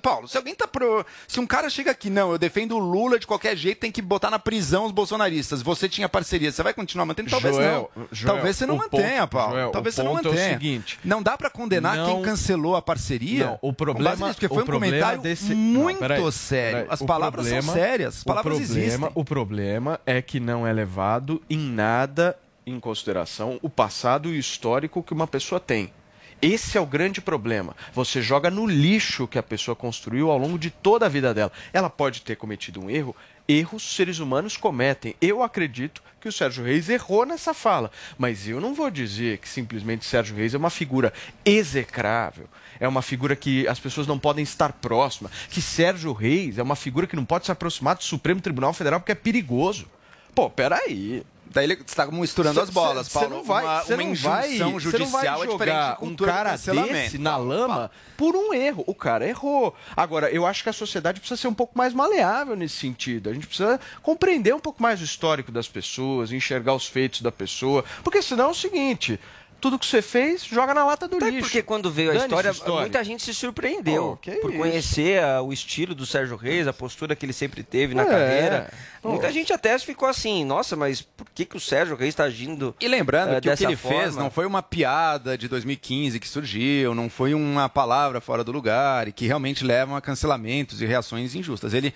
Paulo, se alguém tá pro. Se um cara chega aqui, não, eu defendo o Lula de qualquer jeito, tem que botar na prisão os bolsonaristas. Você tinha parceria, você vai continuar mantendo? Talvez Joel, não. Joel, Talvez você não mantenha, ponto- Paulo. Joel, Talvez você não ponto é o mantenha. seguinte, não dá pra condenar não- quem cancelou a parceria. Não, o problema, nisso, porque foi um comentário desse... muito Não, peraí, sério. peraí. As palavras problema- são sérias, as palavras o problema, existem. O problema é que não é levado em nada em consideração o passado e o histórico que uma pessoa tem. Esse é o grande problema. Você joga no lixo que a pessoa construiu ao longo de toda a vida dela. Ela pode ter cometido um erro. Erros seres humanos cometem. Eu acredito que o Sérgio Reis errou nessa fala. Mas eu não vou dizer que simplesmente Sérgio Reis é uma figura execrável. É uma figura que as pessoas não podem estar próximas. Que Sérgio Reis é uma figura que não pode se aproximar do Supremo Tribunal Federal porque é perigoso. Pô, peraí. Daí ele está misturando as bolas, Você Paulo. não vai, Uma- cê uma não vai, injunção cê judicial não vai é jogar um cultura do cara desse na lama por um erro. O cara errou. Agora, eu acho que a sociedade precisa ser um pouco mais maleável nesse sentido. A gente precisa compreender um pouco mais o histórico das pessoas, enxergar os feitos da pessoa, porque senão é o seguinte, tudo que você fez, joga na lata do Até lixo. porque quando veio a história, história. muita gente se surpreendeu que por isso. conhecer ah, o estilo do Sérgio Reis, a postura que ele sempre teve na É. carreira. Pô. Muita gente até ficou assim, nossa, mas por que, que o Sérgio Reis está agindo E lembrando eh, que o que dessa ele forma? fez não foi uma piada de 2015 que surgiu, não foi uma palavra fora do lugar e que realmente levam a cancelamentos e reações injustas. Ele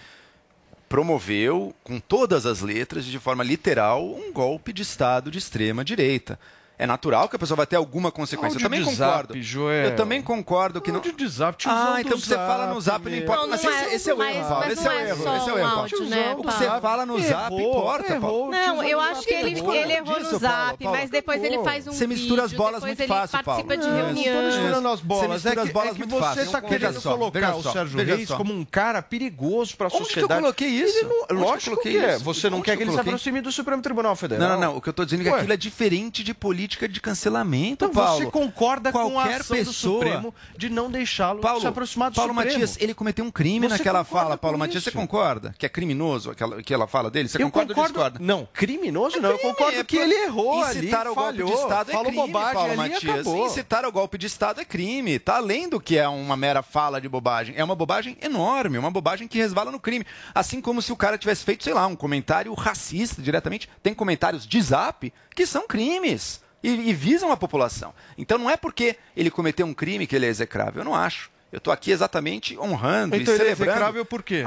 promoveu, com todas as letras, de forma literal, um golpe de Estado de extrema direita. É natural que a pessoa vai ter alguma consequência. Áudio Eu também de concordo. zap, Joel. Eu também concordo que não. Áudio de zap, Ah, então você fala no zap, não meu. importa. Não, mas não esse, é- esse é o erro, Paulo. Esse não é o é erro. Esse é o erro, né, O que você Paulo? fala no zap importa. Paulo. Não, eu acho que ele, Errou. ele errou no zap, mas depois ele faz um Você mistura as bolas muito fácil, Paulo. participa de Não, não reunião. estou misturando as bolas. Você mistura é as que, é que você está querendo colocar o Sérgio Reis como um cara perigoso para a Onde que eu sociedade. coloquei isso? Não, Onde que lógico coloquei que é. isso? Você não Onde quer que que ele se aproxime do Supremo Tribunal Federal. Não, não, não. O que eu estou dizendo é que aquilo é diferente de política de cancelamento, Então Paulo. você concorda com a Qualquer ação do pessoa... Supremo de não deixá-lo Paulo, se aproximar do Paulo Supremo? Matias, ele cometeu um crime Você naquela fala. Paulo com Matias, isso? você concorda? Que é criminoso aquela, que ela fala dele? Você Eu concorda ou concordo. discorda? Não, criminoso não. Eu concordo É, que ele errou ali, Incitar ao golpe falhou, de Estado é falou crime, bobagem Paulo ali Matias. acabou. Incitar ao golpe de Estado é crime. Tá além do que é uma mera fala de bobagem. É uma bobagem enorme, uma bobagem que resvala no crime. Assim como se o cara tivesse feito, sei lá, um comentário racista diretamente. Tem comentários de zap que são crimes e, e visam a população. Então não é porque ele cometeu um crime que ele é execrável. Eu não acho. Eu estou aqui exatamente honrando Então e ele é celebrando. execrável por quê?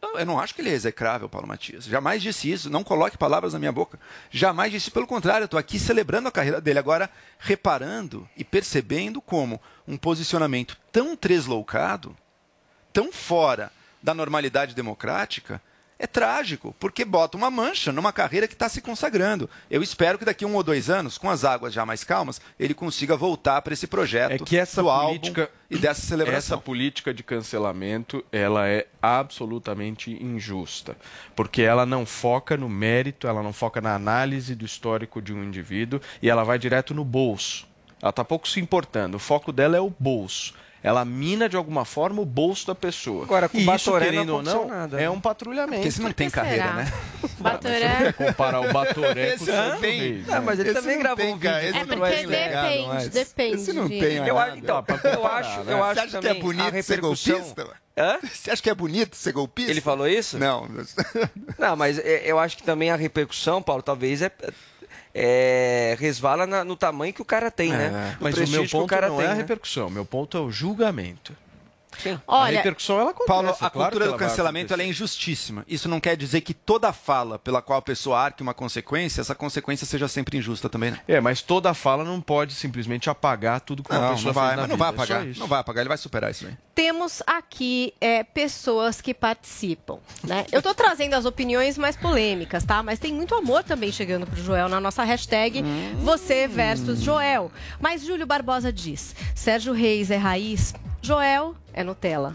Eu- Eu não acho que ele é execrável, Paulo Matias. Jamais disse isso. Não coloque palavras na minha boca. Jamais disse. Pelo contrário, eu estou aqui celebrando a carreira dele. Agora, reparando e percebendo como um posicionamento tão tresloucado, tão fora da normalidade democrática, é trágico, porque bota uma mancha numa carreira que está se consagrando. Eu espero que daqui a um ou dois anos, com as águas já mais calmas, ele consiga voltar para esse projeto É que essa do política álbum e dessa celebração. Essa política de cancelamento, ela é absolutamente injusta, porque ela não foca no mérito, ela não foca na análise do histórico de um indivíduo e ela vai direto no bolso. Ela está pouco se importando. O foco dela é o bolso. Ela mina de alguma forma o bolso da pessoa. Agora, com e o isso, Batoré querendo não ou não, nada, é né? um patrulhamento. Porque esse não tem carreira, será? né? Batoré. Comparar o Batoré com o tem. Reis. Não, mas ele Esse também gravou tem, um vídeo. Esse É não porque é legal, depende, mas- depende. Esse não tem Eu acho, então, eu acho, eu Você acho acha que é bonito ser golpista? Hã? Você acha que é bonito ser golpista? Ele falou isso? Não. Não, mas é, eu acho que também a repercussão, Paulo, talvez é, é, resvala na- no tamanho que o cara tem, né? No Mas o meu que o ponto cara não tem, é a né? repercussão, meu ponto é o julgamento. A repercussão ela acontece. Paulo, a claro cultura do cancelamento ela é injustíssima. Isso não quer dizer que toda fala pela qual a pessoa arque uma consequência, essa consequência seja sempre injusta também, né? É, mas toda fala não pode simplesmente apagar tudo que uma Não, pessoa não vai, fez na mas não vida. vai É apagar. isso. Não vai apagar, ele vai superar isso aí. Temos aqui é, pessoas que participam, né? Eu tô trazendo as opiniões mais polêmicas, tá? Mas tem muito amor também chegando pro Joel na nossa hashtag você versus Joel. Mas Júlio Barbosa diz: Sérgio Reis é raiz, Joel é Nutella.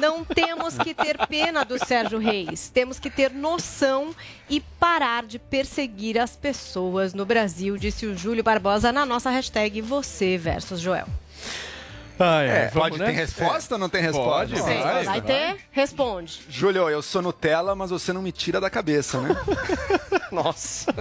Não temos que ter pena do Sérgio Reis. Temos que ter noção e parar de perseguir as pessoas no Brasil, disse o Júlio Barbosa na nossa hashtag você versus Joel. Ah, É, vamos pode ter nessa? resposta ou não tem resposta? Pode, Vai, vai. vai ter? Responde. Júlio, eu sou Nutella, mas você não me tira da cabeça, né? Nossa.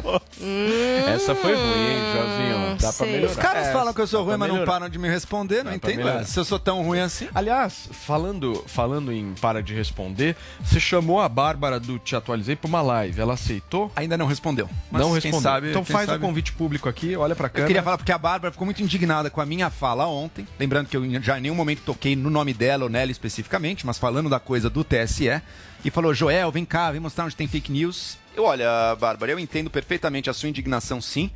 Essa foi ruim, hein, Joãozinho? Dá pra sei. melhorar. Os caras É, falam que eu sou ruim, pra mas não param de me responder, não Dá pra entendo. é. Se eu sou tão ruim assim. Aliás, falando, falando em para de responder, você chamou a Bárbara do Te Atualizei pra uma live. Ela aceitou? Ainda não respondeu. Mas não respondeu. sabe- então faz o convite público aqui, olha pra Eu câmera. queria falar porque a Bárbara ficou muito indignada com a minha fala ontem. Lembrando que eu já em nenhum momento toquei no nome dela ou nela especificamente, mas falando da coisa do TSE. E falou: Joel, vem cá, vem mostrar onde tem fake news. Eu, olha, Bárbara, eu entendo perfeitamente a sua indignação, sim.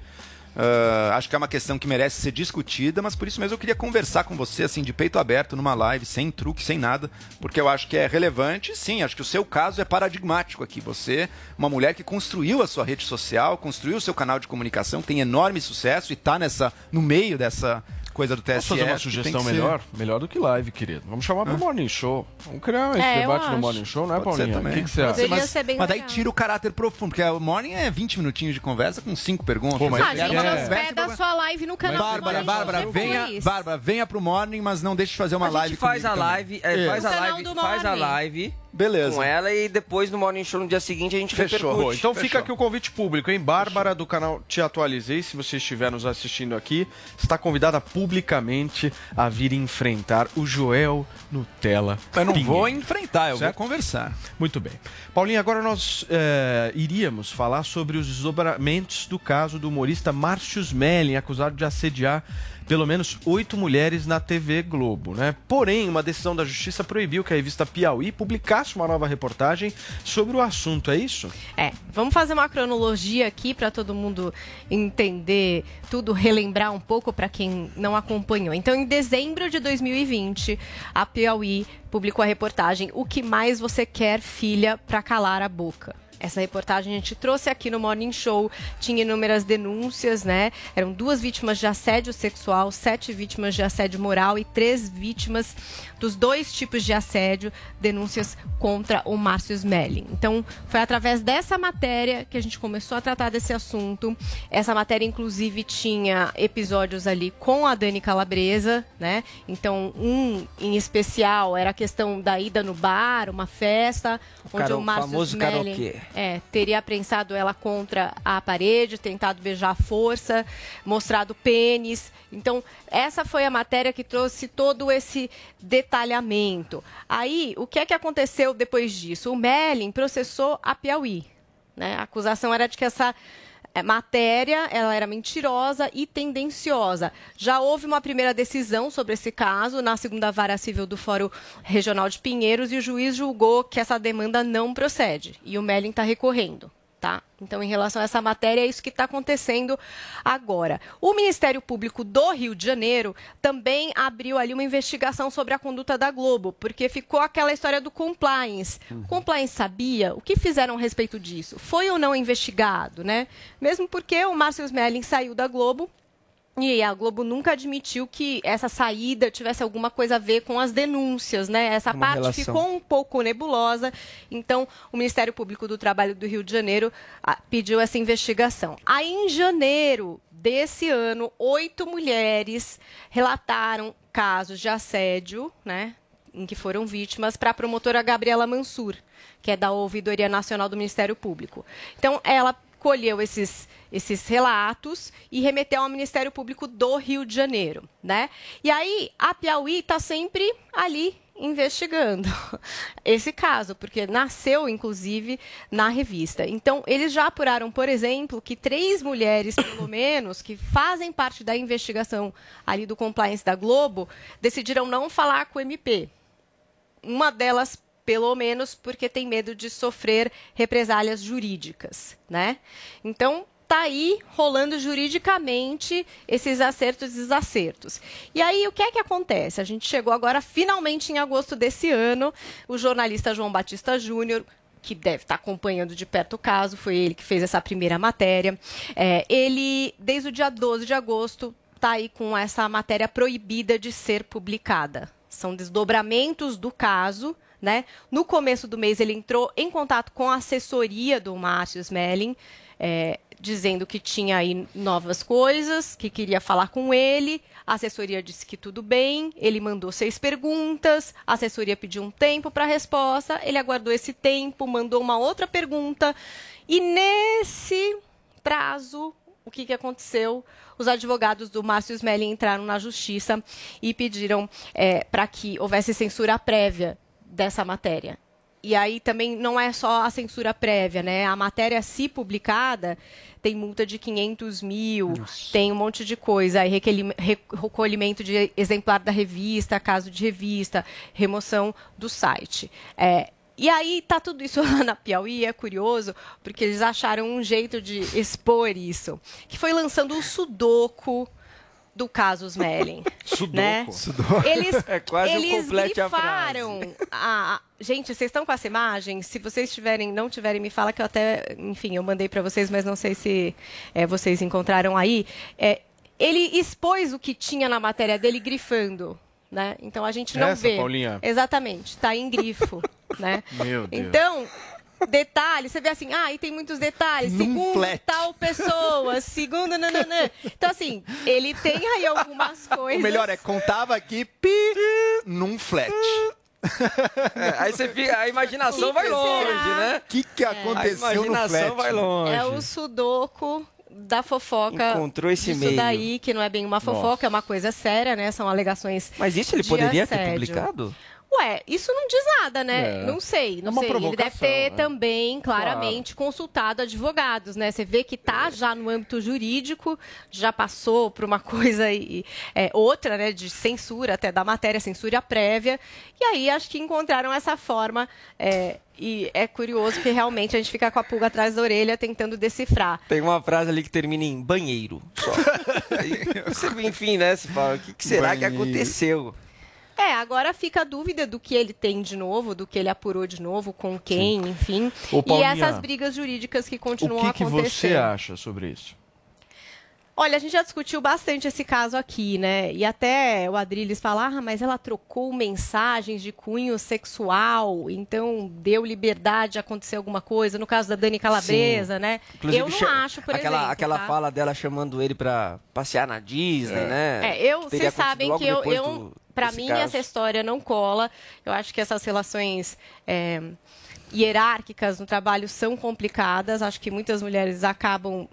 Ah, acho que é uma questão que merece ser discutida, mas por isso mesmo eu queria conversar com você, assim, de peito aberto, numa live, sem truque, sem nada, porque eu acho que é relevante, sim, acho que o seu caso é paradigmático aqui. Você, uma mulher que construiu a sua rede social, construiu o seu canal de comunicação, tem enorme sucesso e está nessa, no meio dessa coisa do TSE. Posso fazer uma sugestão que ser- melhor? Melhor do que live, querido. Vamos chamar pro Morning Show. Vamos criar esse É, debate no. Morning Show, não é, Pode ser Paulinha? O também. que, que você acha? mas, ser bem mas daí tira o caráter profundo, porque o morning é 20 minutinhos de conversa com cinco perguntas. Pô, mas Ah, é- gente, é- hospeda sua live no canal do Bárbara, Morning Bárbara, Show venha. Bárbara, venha pro morning, mas não deixe de fazer uma a live gente faz a também. live, é, É. faz a No canal live, do faz a live Beleza. com ela e depois no Morning Show no dia seguinte a gente Fechou. Repercute. então fica Fechou. aqui o convite público, hein? Bárbara do canal Te Atualizei, se você estiver nos assistindo aqui, está convidada publicamente a vir enfrentar o Joel Nutella. Eu não Pinheiro. vou enfrentar, eu Certo? vou conversar. Muito bem. Paulinho, agora nós eh, iríamos falar sobre os desdobramentos do caso do humorista Márcio Smelling, acusado de assediar pelo menos oito mulheres na TV Globo, né? Porém, uma decisão da Justiça proibiu que a revista Piauí publicasse uma nova reportagem sobre o assunto, é isso? É, vamos fazer uma cronologia aqui para todo mundo entender tudo, relembrar um pouco para quem não acompanhou. Então, em dezembro de 2020, a Piauí publicou a reportagem O que mais você quer, filha, para calar a boca. Essa reportagem a gente trouxe aqui no Morning Show, tinha inúmeras denúncias, né? Eram duas vítimas de assédio sexual, sete vítimas de assédio moral e três vítimas dos dois tipos de assédio, denúncias contra o Márcio Smelling. Então, foi através dessa matéria que a gente começou a tratar desse assunto. Essa matéria, inclusive, tinha episódios ali com a Dani Calabresa, né? Então, um em especial era a questão da ida no bar, uma festa, O onde karo- o Márcio famoso Smelling karaokê. É, teria prensado ela contra a parede, tentado beijar à força, mostrado pênis. Então, essa foi a matéria que trouxe todo esse detalhamento. Aí, o que é que aconteceu depois disso? O Melling processou a Piauí. Né? A acusação era de que essa matéria ela era mentirosa e tendenciosa. Já houve uma primeira decisão sobre esse caso na segunda vara civil do Fórum Regional de Pinheiros e o juiz julgou que essa demanda não procede e o Melling está recorrendo. Tá? Então, em relação a essa matéria, é isso que está acontecendo agora. O Ministério Público do Rio de Janeiro também abriu ali uma investigação sobre a conduta da Globo, porque ficou aquela história do compliance. O compliance sabia o que fizeram a respeito disso? Foi ou não investigado, né? Mesmo porque o Márcio Smelling saiu da Globo e a Globo nunca admitiu que essa saída tivesse alguma coisa a ver com as denúncias, né? Essa Uma parte relação. ficou um pouco nebulosa. Então, o Ministério Público do Trabalho do Rio de Janeiro ah, pediu essa investigação. Aí, em janeiro desse ano, oito mulheres relataram casos de assédio, né? Em que foram vítimas para a promotora Gabriela Mansur, que é da Ouvidoria Nacional do Ministério Público. Então, ela colheu esses, esses relatos e remeteu ao Ministério Público do Rio de Janeiro, né? E aí a Piauí está sempre ali investigando esse caso, porque nasceu inclusive na revista. Então eles já apuraram, por exemplo, que três mulheres, pelo menos, que fazem parte da investigação ali do compliance da Globo, decidiram não falar com o MP. uma delas pelo menos porque tem medo de sofrer represálias jurídicas, né? Então, tá aí rolando juridicamente esses acertos e desacertos. E aí, o que é que acontece? A gente chegou agora, finalmente, em agosto desse ano, o jornalista João Batista Júnior que deve estar acompanhando de perto o caso, foi ele que fez essa primeira matéria. É, ele, desde o dia 12 de agosto, está aí com essa matéria proibida de ser publicada. São desdobramentos do caso. Né? No começo do mês, ele entrou em contato com a assessoria do Márcio Smelling, é, dizendo que tinha aí novas coisas, que queria falar com ele. A assessoria disse que tudo bem. Ele mandou seis perguntas. A assessoria pediu um tempo para a resposta. Ele aguardou esse tempo, mandou uma outra pergunta. E nesse prazo, o que, que aconteceu? Os advogados do Márcio Smelling entraram na justiça e pediram é, para que houvesse censura prévia dessa matéria. E aí também não é só a censura prévia, né? A matéria, se publicada, tem multa de 500 mil, tem um monte de coisa. Aí recolhimento de exemplar da revista, caso de revista, remoção do site. É, e aí tá tudo isso lá na Piauí, é curioso, porque eles acharam um jeito de expor isso, que foi lançando o Sudoku do caso Smelling. Sudoku. Né? Sudoku. Eles, É quase um eles a grifaram a, a- Gente, vocês estão com essa imagem? Se vocês tiverem, não tiverem, me fala que eu até, enfim, eu mandei para vocês, mas não sei se é, vocês encontraram aí. É, ele expôs o que tinha na matéria dele grifando, né? Então a gente não Essa, vê. Paulinha? Exatamente, tá em grifo, né? Meu Deus. Então, detalhes, você vê assim, ah, e tem muitos detalhes. Num segundo flat. tal pessoa, segundo nananã. Então, assim, ele tem aí algumas coisas. O melhor é contava aqui pi num flat. É, aí você fica, a imaginação Que vai que longe, será? né? O que, que aconteceu a no imaginação flat? vai longe. É o sudoku da fofoca. Encontrou esse disso e-mail. daí, que não é bem uma fofoca, Nossa. é uma coisa séria, né? São alegações. Mas isso ele de poderia ter assédio. publicado? Ué, isso não diz nada, né? É. Não sei, não É uma sei. Ele deve ter é. também, claramente, consultado advogados, né? Você vê que tá já no âmbito jurídico, já passou por uma coisa e é, outra, né? De censura até da matéria, censura prévia. E aí acho que encontraram essa forma. é, e é curioso que realmente a gente fica com a pulga atrás da orelha tentando decifrar. Tem uma frase ali que termina em banheiro. Só. Você, enfim, né? Você fala, o que, que será que Banheiro. aconteceu? É, agora fica a dúvida do que ele tem de novo, do que ele apurou de novo, com quem, enfim. Ô, e Paulinha, essas brigas jurídicas que O continuam que, que você acontecendo. acha sobre isso? Olha, a gente já discutiu bastante esse caso aqui, né? E até o Adriles fala, ah, mas ela trocou mensagens de cunho sexual, então deu liberdade de acontecer alguma coisa. No caso da Dani Calabresa, Sim. né? Inclusive, eu não acho, por aquela, exemplo. Aquela tá? fala dela chamando ele pra passear na Disney, né? É, eu, vocês sabem que eu, eu do- para mim caso. essa história não cola. Eu acho que essas relações é, hierárquicas no trabalho são complicadas. Acho que muitas mulheres acabam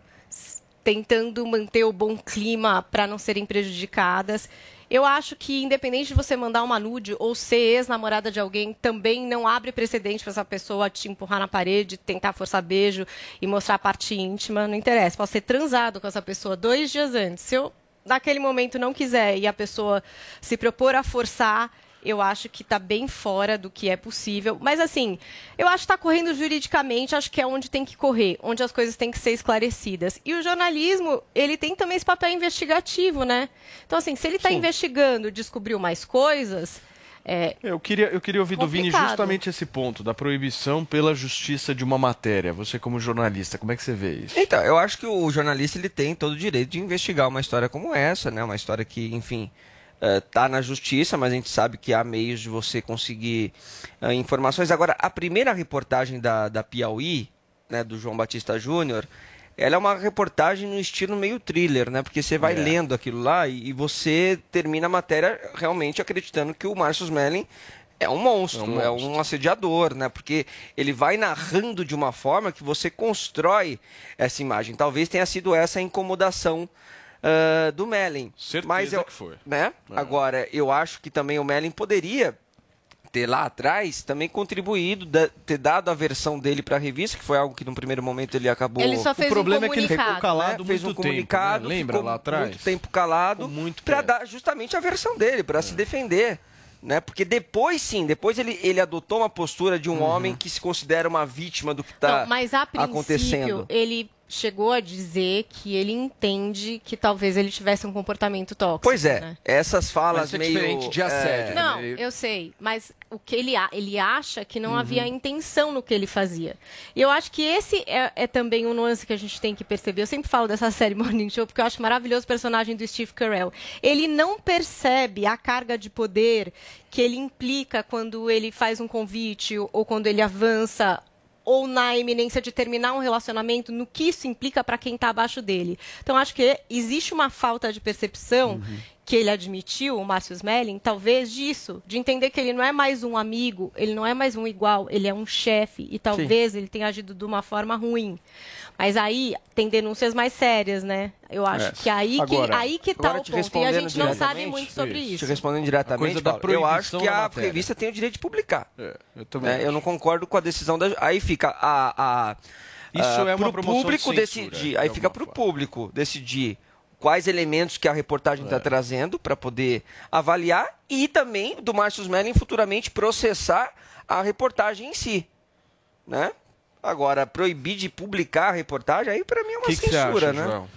tentando manter o bom clima para não serem prejudicadas. Eu acho que, independente de você mandar uma nude ou ser ex-namorada de alguém, também não abre precedente para essa pessoa te empurrar na parede, tentar forçar beijo e mostrar a parte íntima. Não interessa. Pode ser transado com essa pessoa dois dias antes. Se eu, naquele momento, não quiser e a pessoa se propor a forçar, eu acho que está bem fora do que é possível. Mas, assim, eu acho que está correndo juridicamente, acho que é onde tem que correr, onde as coisas têm que ser esclarecidas. E o jornalismo, ele tem também esse papel investigativo, né? Então, assim, se ele está investigando, descobriu mais coisas. É, Eu queria, eu queria ouvir do Vini Complicado. justamente esse ponto, da proibição pela justiça de uma matéria. Você, como jornalista, como é que você vê isso? Então, eu acho que o jornalista ele tem todo o direito de investigar uma história como essa, né? Uma história que, enfim, está na justiça, mas a gente sabe que há meios de você conseguir eh, informações. Agora, a primeira reportagem da, da Piauí, né, do João Batista Júnior, ela é uma reportagem no estilo meio thriller, né? Porque você vai É. lendo aquilo lá e, e você termina a matéria realmente acreditando que o Márcio Smelling é um monstro, É é um um, monstro. assediador, né? Porque ele vai narrando de uma forma que você constrói essa imagem. Talvez tenha sido essa a incomodação ah, do Melling. Certeza Mas eu, que foi. Né? Agora, eu acho que também o Melling poderia ter lá atrás também contribuído, da- ter dado a versão dele para a revista, que foi algo que no primeiro momento ele acabou. Ele só fez o problema um é que ele ficou comunicado. calado né? fez um muito tempo, comunicado, né? Lembra ficou lá atrás? muito tempo calado, muito para dar justamente a versão dele, para se defender. Né? Porque depois sim, depois ele, ele adotou uma postura de um homem que se considera uma vítima do que está Não, mas a princípio, acontecendo. ele chegou a dizer que ele entende que talvez ele tivesse um comportamento tóxico. Pois é, né? essas falas é meio. diferente de assédio, é, Não, eu sei, mas o que ele, a- ele acha que não havia Uhum. intenção no que ele fazia. E eu acho que esse é, é também um nuance que a gente tem que perceber. Eu sempre falo dessa série Morning Show porque eu acho maravilhoso o personagem do Steve Carell. Ele não percebe a carga de poder que ele implica quando ele faz um convite ou quando ele avança ou na iminência de terminar um relacionamento, no que isso implica para quem está abaixo dele. Então, acho que existe uma falta de percepção que ele admitiu, o Márcio Smelling, talvez disso, de entender que ele não é mais um amigo, ele não é mais um igual, ele é um chefe e talvez ele tenha agido de uma forma ruim. Mas aí tem denúncias mais sérias, né? Eu acho É. que aí que, Agora- aí que tá o te ponto. E a respondendo gente não sabe muito sobre Te isso. respondendo A diretamente, Paulo, eu acho que da a matéria. revista tem o direito de publicar. eu também Né? Eu não concordo com a decisão da. Aí fica a. a Isso a- é uma pro promoção de público censura, decidir. de Aí fica para o público decidir quais elementos que a reportagem É. está trazendo para poder avaliar e também do Márcio Smelling futuramente processar a reportagem em si. Né? Agora, proibir de publicar a reportagem, aí para mim é uma Que que censura, acha, né? João?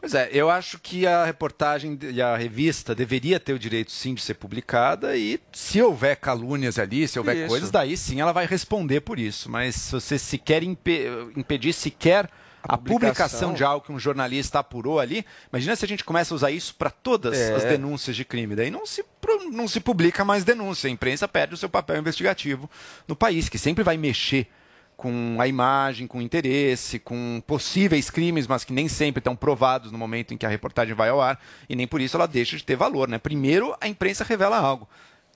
Pois é, eu acho que a reportagem e a revista deveria ter o direito sim de ser publicada e se houver calúnias ali, se houver Isso. coisas, daí sim ela vai responder por isso. Mas se você sequer impe- impedir sequer a, publicação. de algo que um jornalista apurou ali, imagina se a gente começa a usar isso para todas É. as denúncias de crime. Daí não se, não se publica mais denúncia. A imprensa perde o seu papel investigativo no país, que sempre vai mexer com a imagem, com o interesse, com possíveis crimes, mas que nem sempre estão provados no momento em que a reportagem vai ao ar, e nem por isso ela deixa de ter valor. Né? Primeiro, a imprensa revela algo.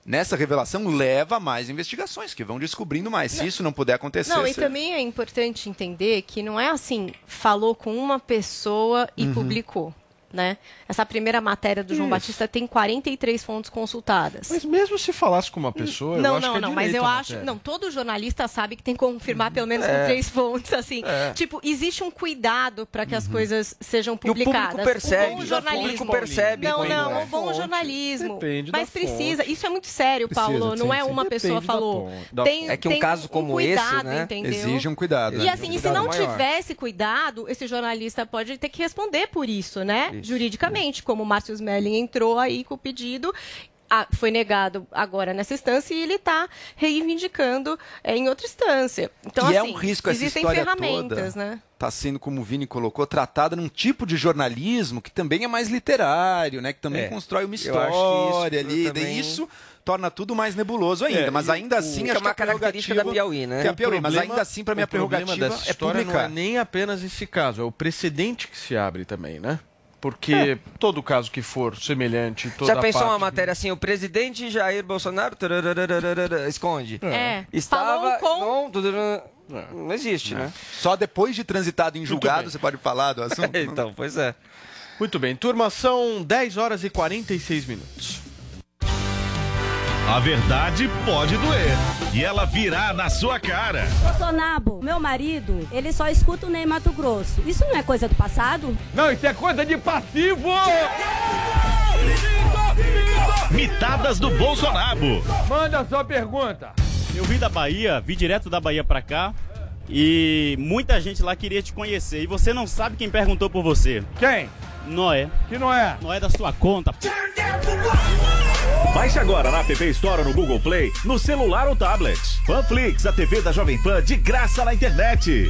Nessa revelação leva a mais investigações, que vão descobrindo mais. Se isso não puder acontecer... Não, e você- também é importante entender que não é assim, falou com uma pessoa e Uhum. publicou. Né? Essa primeira matéria do João Isso. Batista tem 43 fontes consultadas. Mas mesmo se falasse com uma pessoa, eu não, acho não, que é não, mas eu acho. Não, todo jornalista sabe que tem que confirmar pelo menos É. com três fontes, assim. É. Tipo, existe um cuidado para que as coisas sejam E o público publicadas. percebe, o bom o jornalismo. público percebe Não, não, é o bom jornalismo. Depende da mas precisa. fonte. Isso é muito sério, Precisa, Paulo. não sim, é sim. uma Depende pessoa falou. Tem. É que um tem caso como cuidado, esse, né, entendeu? exige um cuidado, E né? assim, Um e se não maior. tivesse cuidado, esse jornalista pode ter que responder por isso, né? Juridicamente, como o Márcio Smelling entrou aí com o pedido. ah, foi negado agora nessa instância e ele está reivindicando é, em outra instância. Então, e assim, é um risco essa existem história ferramentas, toda. né? Está sendo, como o Vini colocou, tratada num tipo de jornalismo que também é mais literário, né? Que também É. constrói uma Eu acho que isso história ali. também- Daí isso torna tudo mais nebuloso ainda. É, mas e ainda o- assim, que é acho uma que a característica prerrogativa- da Piauí, né? Que é a Piauí, mas problema- ainda assim, para minha problema prerrogativa, dessa é história publicar. não é nem apenas esse caso, é o precedente que se abre também, né? Porque todo caso que for semelhante, toda Já pensou uma matéria assim, o presidente Jair Bolsonaro esconde? É. Estava Falou não, tararara, não existe, né? Só depois de transitado em julgado você pode falar do assunto? então, pois é. Muito bem, turma, são 10 horas e 46 minutos. A verdade pode doer. E ela virá na sua cara. Bolsonaro, meu marido, ele só escuta o Ney Mato Grosso. Isso não é coisa do passado? Não, isso é coisa de passivo! Mitadas do Bolsonaro. Manda sua pergunta. Eu vim da Bahia, vim direto da Bahia pra cá e muita gente lá queria te conhecer e você não sabe quem perguntou por você. Quem? Noé. Que não é? Noé da sua conta. Baixe agora na App Store ou no Google Play, no celular ou tablet. Panflix, a TV da Jovem Pan de graça na internet.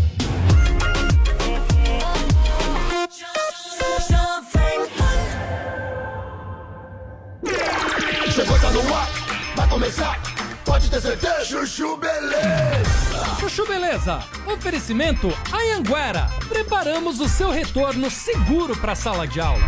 Chegou, tá no ar, vai começar, pode ter certeza. Chuchu Beleza. Chuchu Beleza, oferecimento Anhanguera. Preparamos o seu retorno seguro para a sala de aula.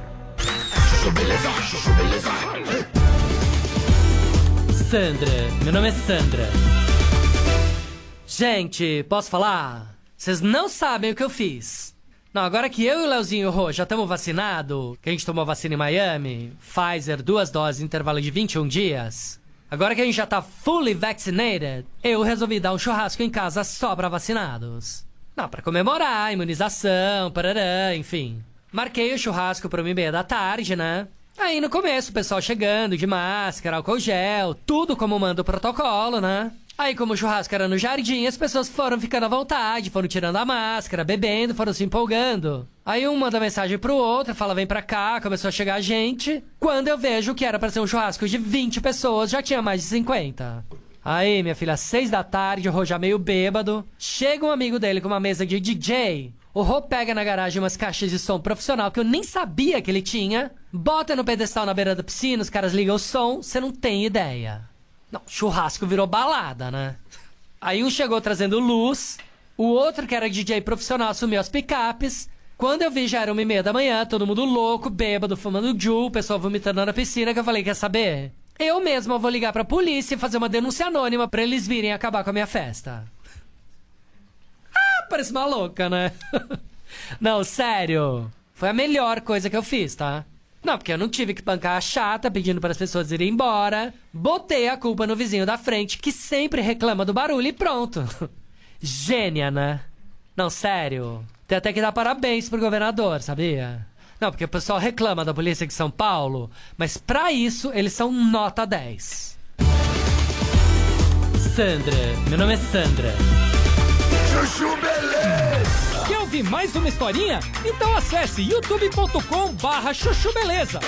Sandra, meu nome é Sandra. Gente, posso falar? Vocês não sabem o que eu fiz. Não, agora que eu e o Leozinho Rô já estamos vacinados, que a gente tomou vacina em Miami, Pfizer, duas doses, intervalo de 21 dias. Agora que a gente já tá fully vaccinated, eu resolvi dar um churrasco em casa só pra vacinados. Não, pra comemorar, imunização, parará, enfim. Marquei o churrasco pra e meia da tarde, né? Aí no começo, o pessoal chegando de máscara, álcool gel, tudo como manda o protocolo, né? Aí, como o churrasco era no jardim, as pessoas foram ficando à vontade, foram tirando a máscara, bebendo, foram se empolgando. Aí um manda mensagem pro outro, fala vem pra cá, começou a chegar gente. Quando eu vejo que era pra ser um churrasco de 20 pessoas, já tinha mais de 50. Aí, minha filha, às seis da tarde, o Rô já meio bêbado. Chega um amigo dele com uma mesa de DJ. O Rô pega na garagem umas caixas de som profissional que eu nem sabia que ele tinha. Bota no pedestal na beira da piscina, os caras ligam o som, você não tem ideia. Não, churrasco virou balada, né? Aí um chegou trazendo luz, o outro, que era DJ profissional, assumiu as picapes. Quando eu vi, já era uma e meia da manhã, todo mundo louco, bêbado, fumando Ju, o pessoal vomitando na piscina, que eu falei, quer saber? Eu mesma vou ligar pra polícia e fazer uma denúncia anônima pra eles virem acabar com a minha festa. Parece uma louca, né? não, sério. Foi a melhor coisa que eu fiz, tá? Não, porque eu não tive que bancar a chata pedindo para as pessoas irem embora. Botei a culpa no vizinho da frente, que sempre reclama do barulho e pronto. Gênia, né? Não, sério. Tem até que dar parabéns pro governador, sabia? Não, porque o pessoal reclama da polícia de São Paulo, mas pra isso eles são nota 10. Sandra, meu nome é Sandra. Chuchu Beleza! Quer ouvir mais uma historinha? Então acesse youtube.com barra chuchu beleza.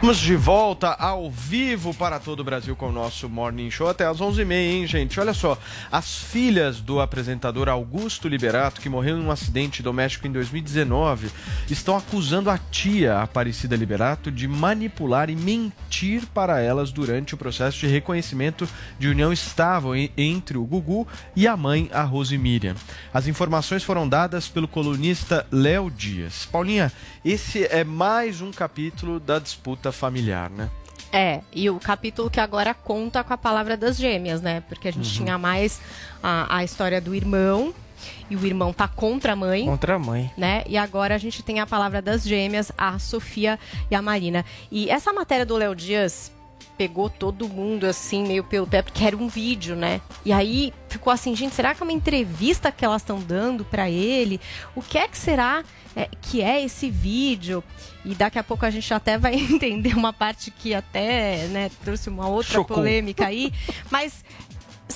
Estamos de volta ao vivo para todo o Brasil com o nosso Morning Show até às 11h30, hein, gente? Olha só, as filhas do apresentador Augusto Liberato, que morreu em um acidente doméstico em 2019, estão acusando a tia Aparecida Liberato de manipular e mentir para elas durante o processo de reconhecimento de união estável en- entre o Gugu e a mãe, a Rose Miriam. As informações foram dadas pelo colunista Léo Dias. Paulinha, esse é mais um capítulo da disputa familiar, né? É, e o capítulo que agora conta com a palavra das gêmeas, né? Porque a gente Uhum. tinha mais a, a história do irmão, e o irmão tá contra a mãe. Contra a mãe. Né? E agora a gente tem a palavra das gêmeas, a Sofia e a Marina. E essa matéria do Léo Dias pegou todo mundo assim, meio pelo pé, porque era um vídeo, né? E aí ficou assim, gente, será que é uma entrevista que elas estão dando pra ele? O que é que será é, que é esse vídeo? E daqui a pouco a gente até vai entender uma parte que até, né, trouxe uma outra Chocou. polêmica aí. Mas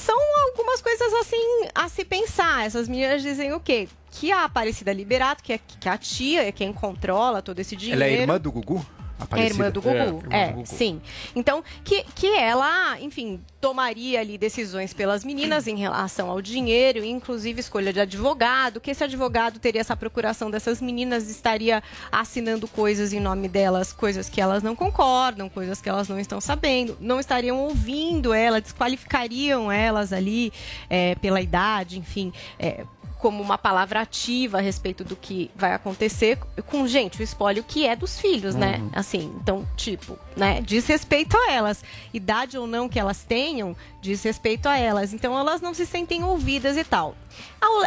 são algumas coisas assim a se pensar. Essas meninas dizem o quê? Que a Aparecida Liberato, que é que a tia é quem controla todo esse dinheiro. Ela é irmã do Gugu? É a irmã do Gugu. irmã É, do Gugu. sim. Então, que, que ela, enfim, tomaria ali decisões pelas meninas em relação ao dinheiro, inclusive escolha de advogado, que esse advogado teria essa procuração dessas meninas, estaria assinando coisas em nome delas, coisas que elas não concordam, coisas que elas não estão sabendo, não estariam ouvindo ela, desqualificariam elas ali é, pela idade, enfim. é, como uma palavra ativa a respeito do que vai acontecer com, gente, o espólio que é dos filhos, né? Uhum. Assim, então, tipo, né? Diz respeito a elas. Idade ou não que elas tenham, diz respeito a elas. Então, elas não se sentem ouvidas e tal.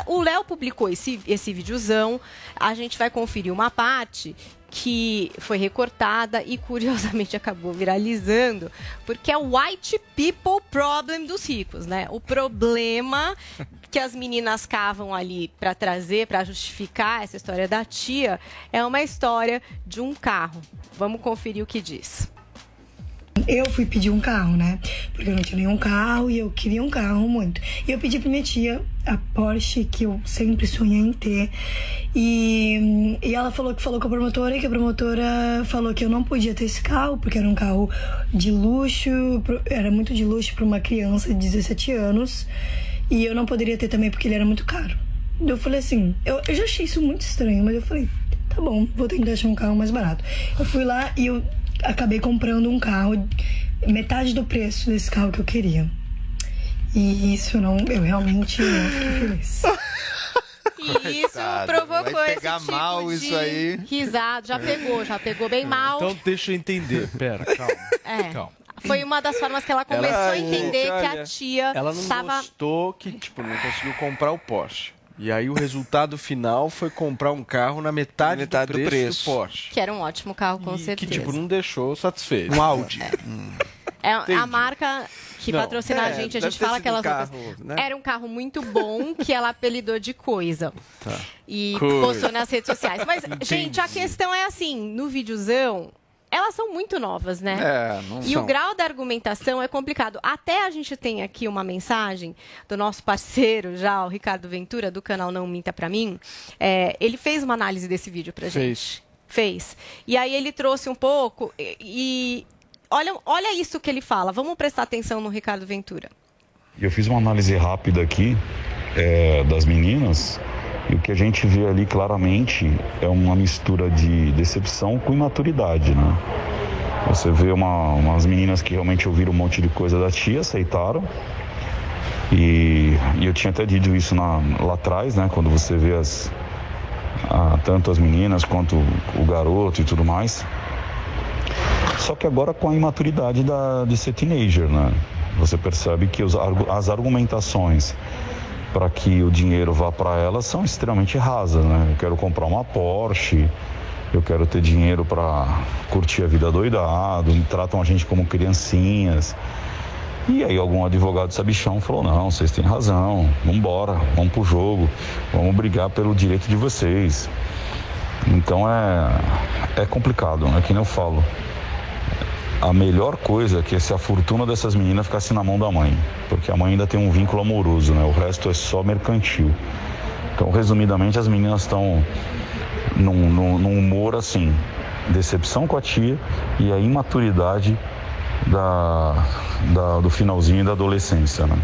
O Léo publicou esse, esse videozão. A gente vai conferir uma parte que foi recortada e curiosamente acabou viralizando, porque é o white people problem dos ricos, né? O problema que as meninas cavam ali para trazer, para justificar essa história da tia, é uma história de um carro. Vamos conferir o que diz. Eu fui pedir um carro, né? Porque eu não tinha nenhum carro e eu queria um carro muito. E eu pedi pra minha tia a Porsche que eu sempre sonhei em ter. E, e ela falou que falou com a promotora e que a promotora falou que eu não podia ter esse carro porque era um carro de luxo, era muito de luxo para uma criança de 17 anos. E eu não poderia ter também porque ele era muito caro. Eu falei assim, eu, eu já achei isso muito estranho, mas eu falei, tá bom, vou tentar achar um carro mais barato. Eu fui lá e eu acabei comprando um carro, metade do preço desse carro que eu queria. E isso não, eu realmente não fiquei feliz. E isso Coitado, provocou vai esse pegar tipo mal de isso aí. risada. Já pegou, já pegou bem mal. Então deixa eu entender. Pera, calma. É. Calma. Foi uma das formas que ela começou Ela- a entender que Olha, a tia Ela não estava. gostou que, tipo, não conseguiu comprar o Porsche. E aí o resultado final foi comprar um carro na metade, Metade do do preço do, preço. Porsche. Que era um ótimo carro, com Que, certeza. tipo, não deixou satisfeito. Um Audi. É Entendi. a marca que Não, patrocina a é, gente, a gente fala aquelas um carro, né? Era um carro muito bom que ela apelidou de coisa. Tá. E Coisa. postou nas redes sociais. Mas, Entendi. gente, a questão é assim: no videozão, elas são muito novas, né? É, não E são. o grau da argumentação é complicado. Até a gente tem aqui uma mensagem do nosso parceiro já, o Ricardo Ventura, do canal Não Minta Pra Mim. É, ele fez uma análise desse vídeo pra gente. Fez. Fez. E aí ele trouxe um pouco e. e olha, olha isso que ele fala. Vamos prestar atenção no Ricardo Ventura. Eu fiz uma análise rápida aqui é, das meninas e o que a gente vê ali claramente é uma mistura de decepção com imaturidade, né? Você vê uma- umas meninas que realmente ouviram um monte de coisa da tia, aceitaram. E, e eu tinha até dito isso na- lá atrás, né? Quando você vê as, a- tanto as meninas quanto o garoto e tudo mais. Só que agora com a imaturidade da, de ser teenager, né? Você percebe que os as argumentações para que o dinheiro vá para elas são extremamente rasas, né? Eu quero comprar uma Porsche, eu quero ter dinheiro para curtir a vida doidado, tratam a gente como criancinhas. E aí algum advogado sabichão falou, não, vocês têm razão, vamos embora, vamos pro jogo, vamos brigar pelo direito de vocês. Então é, é complicado, é que eu falo. A melhor coisa é que se a fortuna dessas meninas ficasse na mão da mãe, porque a mãe ainda tem um vínculo amoroso, né? O resto é só mercantil. Então, resumidamente, as meninas estão num, num, num humor assim, decepção com a tia e a imaturidade da, da- do finalzinho da adolescência, né?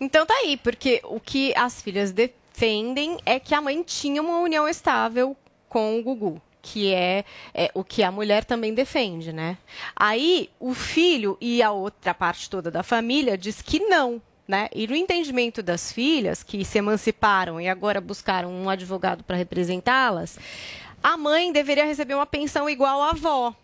Então tá aí, porque o que as filhas defendem é que a mãe tinha uma união estável com o Gugu. Que é, é o que a mulher também defende, né? Aí o filho e a outra parte toda da família diz que não, né? E no entendimento das filhas, que se emanciparam e agora buscaram um advogado para representá-las, a mãe deveria receber uma pensão igual à avó.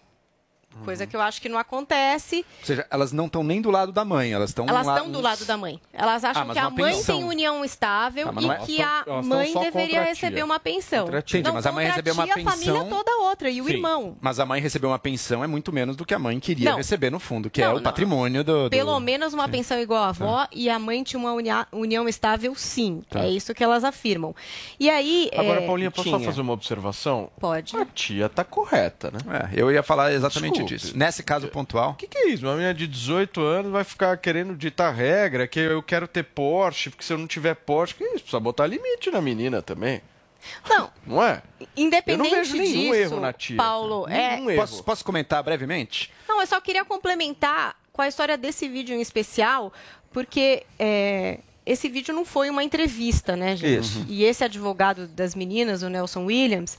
Coisa que eu acho que não acontece. Ou seja, elas não estão nem do lado da mãe, elas estão Elas estão do lado da mãe. Elas acham Ah, que a mãe pensão. tem união estável Ah, e é- que a mãe só deveria a receber uma pensão. Contra a tia. Não, mas a mãe recebeu uma pensão. a família toda outra e o Sim, irmão. Mas a mãe recebeu uma pensão é muito menos do que a mãe queria Não. receber no fundo, que é Não, o não. patrimônio do. do- Pelo menos uma pensão igual à avó e a mãe tinha uma unia- união estável, sim. Tá. É isso que elas afirmam. E aí. Agora, é, Paulinha, posso só tinha. fazer uma observação? Pode. A tia tá correta, né? É, eu ia falar exatamente Desculpe. disso. Nesse caso pontual. O que, que é isso? Uma menina de 18 anos vai ficar querendo ditar regra, que eu quero ter Porsche, porque se eu não tiver Porsche, que isso? Precisa botar limite na menina também. Não. Não é? Independente Eu não vejo nenhum disso, erro na tia. Paulo, é. Erro. Posso, posso comentar brevemente? Não, eu só queria complementar com a história desse vídeo em especial, porque é, esse vídeo não foi uma entrevista, né, gente? Isso. E esse advogado das meninas, o Nelson Williams,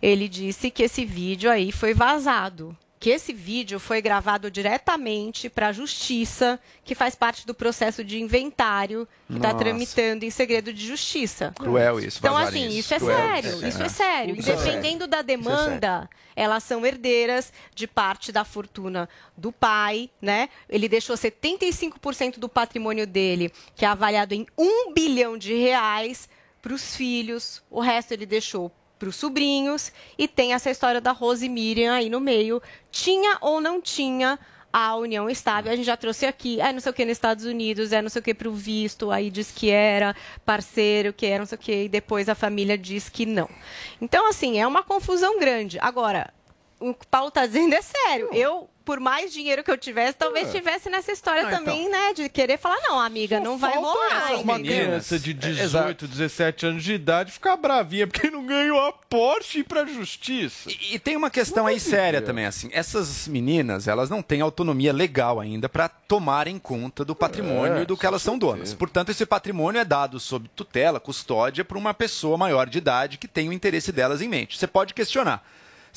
ele disse que esse vídeo aí foi vazado. Que esse vídeo foi gravado diretamente para a justiça, que faz parte do processo de inventário que está tramitando em segredo de justiça. Cruel isso, Então, assim, isso. isso é Cruel. sério, É. isso é sério. Isso é Dependendo da Isso é demanda, elas são herdeiras de parte da fortuna do pai, né? Ele deixou 75% do patrimônio dele, que é avaliado em um bilhão de reais, para os filhos. O resto ele deixou para os sobrinhos. E tem essa história da Rose Miriam aí no meio. Tinha ou não tinha a união estável. A gente já trouxe aqui, é não sei o que nos Estados Unidos, é não sei o que para o visto, aí diz que era parceiro, que era não sei o que, e depois a família diz que não. Então, assim, é uma confusão grande. Agora, o que o Paulo está dizendo é sério. Eu por mais dinheiro que eu tivesse, talvez É. tivesse nessa história Não, também, então. né? De querer falar, não, amiga, não vai rolar. Uma entendeu? criança de É, 18, 17 anos de idade ficar bravinha porque não ganhou a Porsche e pra justiça. E, e tem uma questão aí séria também, assim. Essas meninas, elas não têm autonomia legal ainda para tomarem conta do patrimônio É, e do que elas são donas. Portanto, esse patrimônio é dado sob tutela, custódia, por uma pessoa maior de idade que tem o interesse delas em mente. Você pode questionar.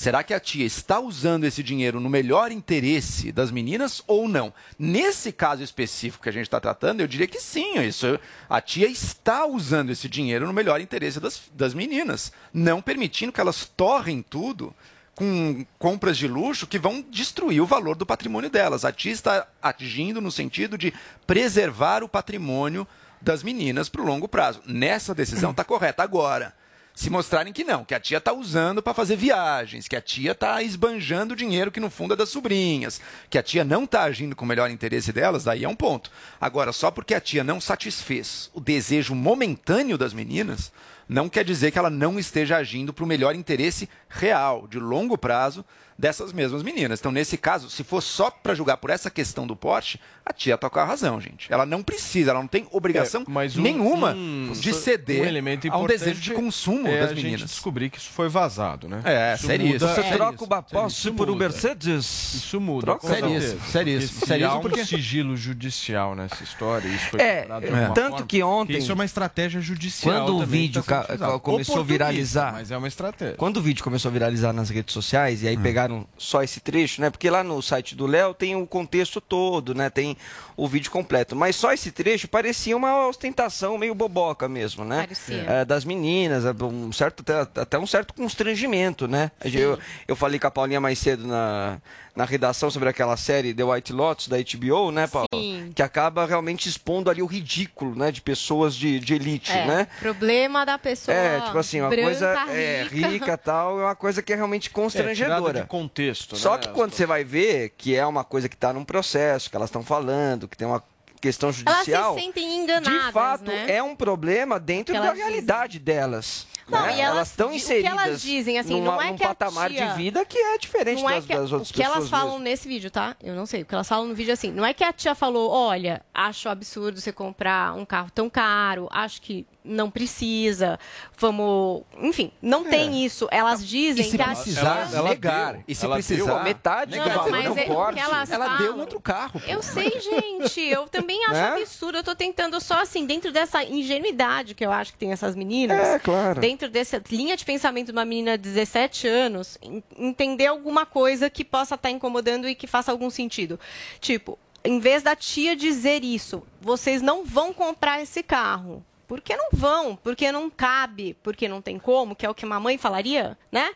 Será que a tia está usando esse dinheiro no melhor interesse das meninas ou não? Nesse caso específico que a gente está tratando, eu diria que sim. Isso, a tia está usando esse dinheiro no melhor interesse das, das meninas, não permitindo que elas torrem tudo com compras de luxo que vão destruir o valor do patrimônio delas. A tia está agindo no sentido de preservar o patrimônio das meninas para o longo prazo. Nessa decisão está correta. Agora, se mostrarem que não, que a tia está usando para fazer viagens, que a tia está esbanjando dinheiro que no fundo é das sobrinhas, que a tia não está agindo com o melhor interesse delas, daí é um ponto. Agora, só porque a tia não satisfez o desejo momentâneo das meninas, não quer dizer que ela não esteja agindo para o melhor interesse real, de longo prazo, dessas mesmas meninas. Então, nesse caso, se for só para julgar por essa questão do Porsche, a tia tá com a razão, gente. Ela não precisa, ela não tem obrigação É, mas um- nenhuma um- de ceder um elemento a um desejo de consumo é das a gente meninas. descobrir que isso foi vazado, né? É, Isso muda- Você é troca isso, uma seríssimo. Porsche Isso por um. Mercedes? Isso muda. Troca com seríssimo, certeza. seríssimo, Porque há um sigilo judicial nessa história, isso foi É, é. tanto forma, que ontem- Isso é uma estratégia judicial Quando o vídeo tá começou a viralizar. Mas é uma estratégia. Quando o vídeo começou a viralizar nas redes sociais, e aí pegaram só esse trecho, né? Porque lá no site do Léo tem o contexto todo, né? Tem o vídeo completo. Mas só esse trecho parecia uma ostentação meio boboca mesmo, né? Parecia. É, das meninas, é, um certo, até, até um certo constrangimento, né? Eu, eu falei com a Paulinha mais cedo na, na redação sobre aquela série The White Lotus da HBO, né, Paulo? Sim. Que acaba realmente expondo ali o ridículo, né? De pessoas de, de elite, É, né? problema da pessoa É, tipo assim, uma branca, coisa é, rica. rica tal, é uma coisa que é realmente É, constrangedora. de contexto, Só né? que quando você vai ver que é uma coisa que está num processo, que elas estão falando, que tem uma questão Elas judicial, se sentem enganadas, de fato né? é um problema dentro da elas realidade delas. Não, né? e elas- estão o que inseridas elas dizem, assim, numa- não é num que patamar tia- de vida que é diferente não é das, que, das outras o que elas pessoas falam mesmo. nesse vídeo, tá? Eu não sei. O que elas falam no vídeo é assim: não é que a tia falou, olha, acho absurdo você comprar um carro tão caro, acho que não precisa, vamos. Enfim, não tem isso. Elas dizem É. E se que a precisar, tia. ela negar. E se Ela precisar, deu metade Não, do valor é- o que Porsche. elas ela falam- deu outro carro. pô. Eu sei, gente. Eu também acho Né? absurdo. Eu tô tentando só, assim, dentro dessa ingenuidade que eu acho que tem essas meninas. É, claro. Dentro dessa linha de pensamento de uma menina de 17 anos, en- entender alguma coisa que possa estar incomodando e que faça algum sentido. Tipo, em vez da tia dizer isso, vocês não vão comprar esse carro. Por que não vão? Porque não cabe, porque não tem como, que é o que uma mãe falaria, né?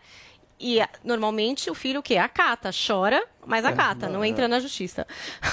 E normalmente o filho o quê? Acata, chora, mas acata, não entra na justiça.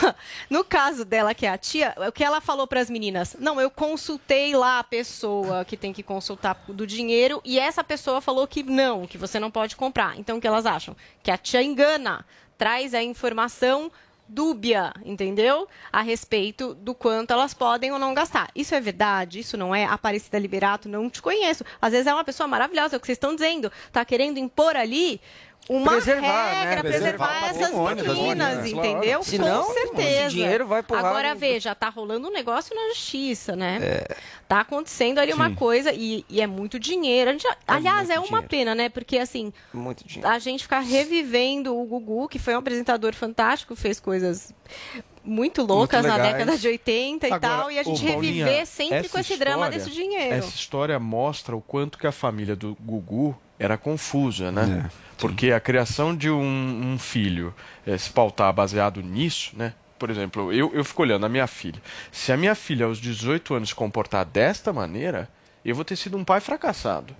no caso dela, que é a tia, o que ela falou para as meninas? Não, eu consultei lá a pessoa que tem que consultar do dinheiro e essa pessoa falou que não, que você não pode comprar. Então o que elas acham? Que a tia engana, traz a informação dúbia, entendeu? A respeito do quanto elas podem ou não gastar. Isso é verdade? Isso não é? Aparecida Liberato, não te conheço. Às vezes é uma pessoa maravilhosa, é o que vocês estão dizendo. Tá querendo impor ali uma Preservar, né? regra, Preservar preservar, o essas meninas, entendeu? Senão, Com certeza. esse dinheiro vai pro Agora, veja, tá rolando um negócio na justiça, né? É. Tá acontecendo ali uma Sim. coisa e, e é muito dinheiro. A gente, aliás, é muito uma dinheiro. pena, né? Porque, assim, Muito a gente ficar revivendo o Gugu, que foi um apresentador fantástico, fez coisas muito loucas na legais. década de 80 e Agora, tal, e a gente ô, Paulinha, reviver sempre com esse drama história- desse dinheiro. Essa história mostra o quanto que a família do Gugu era confusa, né? Porque a criação de um, um filho eh, se pautar baseado nisso, né? Por exemplo, eu, eu fico olhando a minha filha. Se a minha filha aos 18 anos se comportar desta maneira, eu vou ter sido um pai fracassado.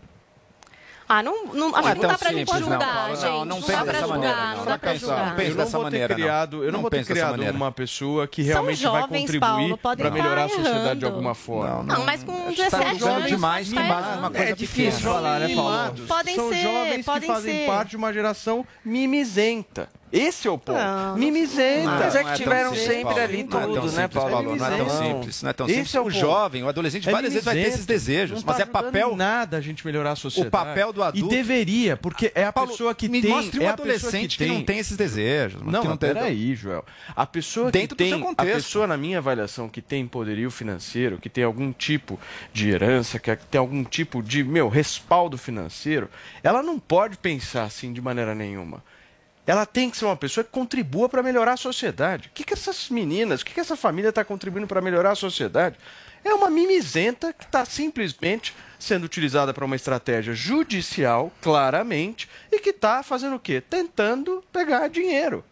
Ah, não, não, Não acho é que não dá pra simples, julgar, não, gente. Não, não Não, pensa dessa julgar, maneira, não, não. dá Não pra pensa- julgar. não pensa eu não dessa maneira, não. criado, eu não, Não vou ter criado maneira. uma pessoa que realmente vai jovens, contribuir Paulo, podem para melhorar a sociedade de alguma forma. Não, mas com Acho que tá 17 anos demais, pode mimado, uma coisa É difícil falar, né, Paulo? Podem São ser, jovens que fazem parte de uma geração mimizenta. Esse é o ponto. Não, Mimizentas Não, é não que é tiveram simples, sempre Paulo. ali Não é tão tudo, né, simples, Paulo? Paulo, Não é tão simples, não é tão Esse simples. é o o jovem, o adolescente, É várias vezes vai ter esses desejos, Não mas tá é papel nada a gente melhorar a sociedade. O papel do adulto- E deveria, porque é a Paulo, pessoa que me tem... mostre um é pessoa adolescente que não tem esses desejos, Não, que não peraí, Joel. A pessoa Dentro do que tem... seu contexto. A pessoa, na minha avaliação, que tem poderio financeiro, que tem algum tipo de herança, que tem algum tipo de, meu, respaldo financeiro, ela não pode pensar assim de maneira nenhuma. Ela tem que ser uma pessoa que contribua para melhorar a sociedade. O que, que essas meninas, o que, que essa família está contribuindo para melhorar a sociedade? É uma mimizenta que está simplesmente sendo utilizada para uma estratégia judicial, claramente, e que está fazendo o quê? Tentando pegar dinheiro.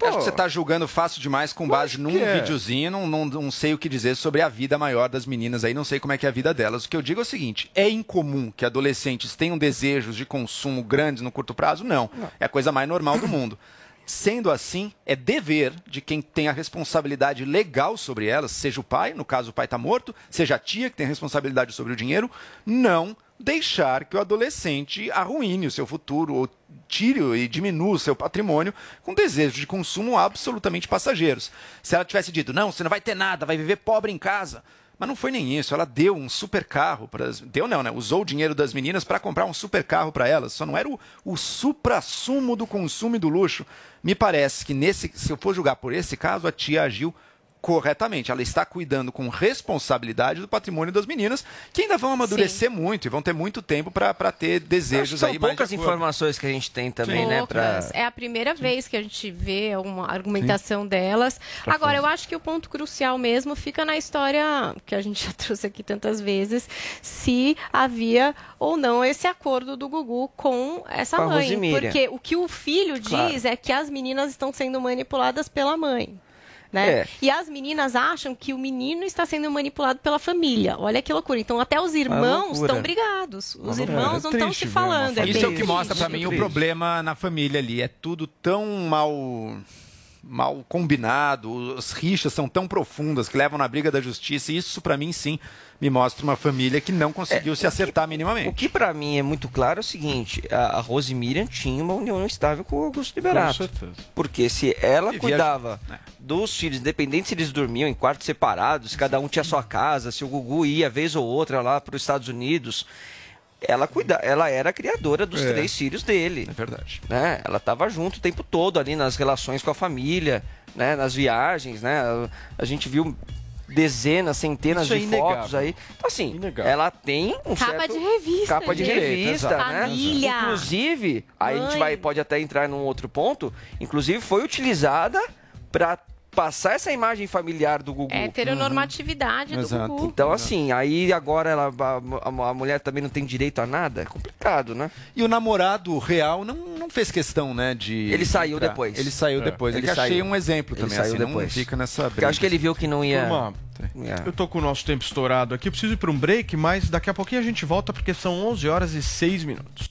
Acho que você está julgando fácil demais com base num é. videozinho, não, não, não sei o que dizer sobre a vida maior das meninas aí, não sei como é que é a vida delas. O que eu digo é o seguinte: é incomum que adolescentes tenham desejos de consumo grandes no curto prazo? Não. É a coisa mais normal do mundo. Sendo assim, é dever de quem tem a responsabilidade legal sobre elas, seja o pai, no caso o pai está morto, seja a tia que tem a responsabilidade sobre o dinheiro, não deixar que o adolescente arruine o seu futuro ou tire e diminua o seu patrimônio com desejos de consumo absolutamente passageiros. Se ela tivesse dito, não, você não vai ter nada, vai viver pobre em casa. Mas não foi nem isso. Ela deu um super carro para deu não, né? Usou o dinheiro das meninas para comprar um super carro para elas. Só não era o, o supra-sumo do consumo e do luxo. Me parece que nesse, se eu for julgar por esse caso, a tia agiu corretamente. Ela está cuidando com responsabilidade do patrimônio das meninas, que ainda vão amadurecer muito e vão ter muito tempo para ter desejos São aí mais de poucas informações que a gente tem também, né? Pra... É a primeira vez que a gente vê uma argumentação delas. Pra Agora, fazer. eu acho que o ponto crucial mesmo fica na história que a gente já trouxe aqui tantas vezes, se havia ou não esse acordo do Gugu com essa Com mãe. Porque o que o filho Claro. diz é que as meninas estão sendo manipuladas pela mãe. Né? É. E as meninas acham que o menino está sendo manipulado pela família. Olha que loucura. Então, até os irmãos estão brigados. Uma Os loucura. irmãos não estão se falando. É Isso é o que mostra pra mim o problema na família ali. É tudo tão mal mal combinado, as rixas são tão profundas que levam na briga da justiça. E isso pra mim sim me mostra uma família que não conseguiu se acertar minimamente. O que pra mim é muito claro é o seguinte: a, a Rose Miriam tinha uma união estável com o Augusto Liberato. certeza. Porque se ela Vivia- cuidava dos filhos, independente se eles dormiam em quartos separados, se cada um tinha sua casa, se o Gugu ia vez ou outra lá para os Estados Unidos, ela cuida, ela era a criadora dos É. três filhos dele. É verdade. Né? Ela estava junto o tempo todo ali nas relações com a família, né? nas viagens, né? A, gente viu dezenas, centenas Isso é de inegável. fotos aí. Então, assim, ela tem um Capa certo... de revista, Capa de gente. revista, Exato. né? Família. Inclusive, aí a gente Mãe. vai, pode até entrar num outro ponto, inclusive foi utilizada para passar essa imagem familiar do Gugu. É heteronormatividade do Gugu. Então, assim, aí agora ela, a, a- a mulher também não tem direito a nada? É complicado, né? E o namorado real não, não fez questão, né, de... Ele saiu entrar. depois. Ele saiu É. depois. É Ele que achei saiu. um exemplo Ele também, saiu assim, depois. não fica nessa briga. eu acho que ele viu que não ia... Turma, eu tô com o nosso tempo estourado aqui, eu preciso ir para um break, mas daqui a pouquinho a gente volta porque são 11 horas e 6 minutos.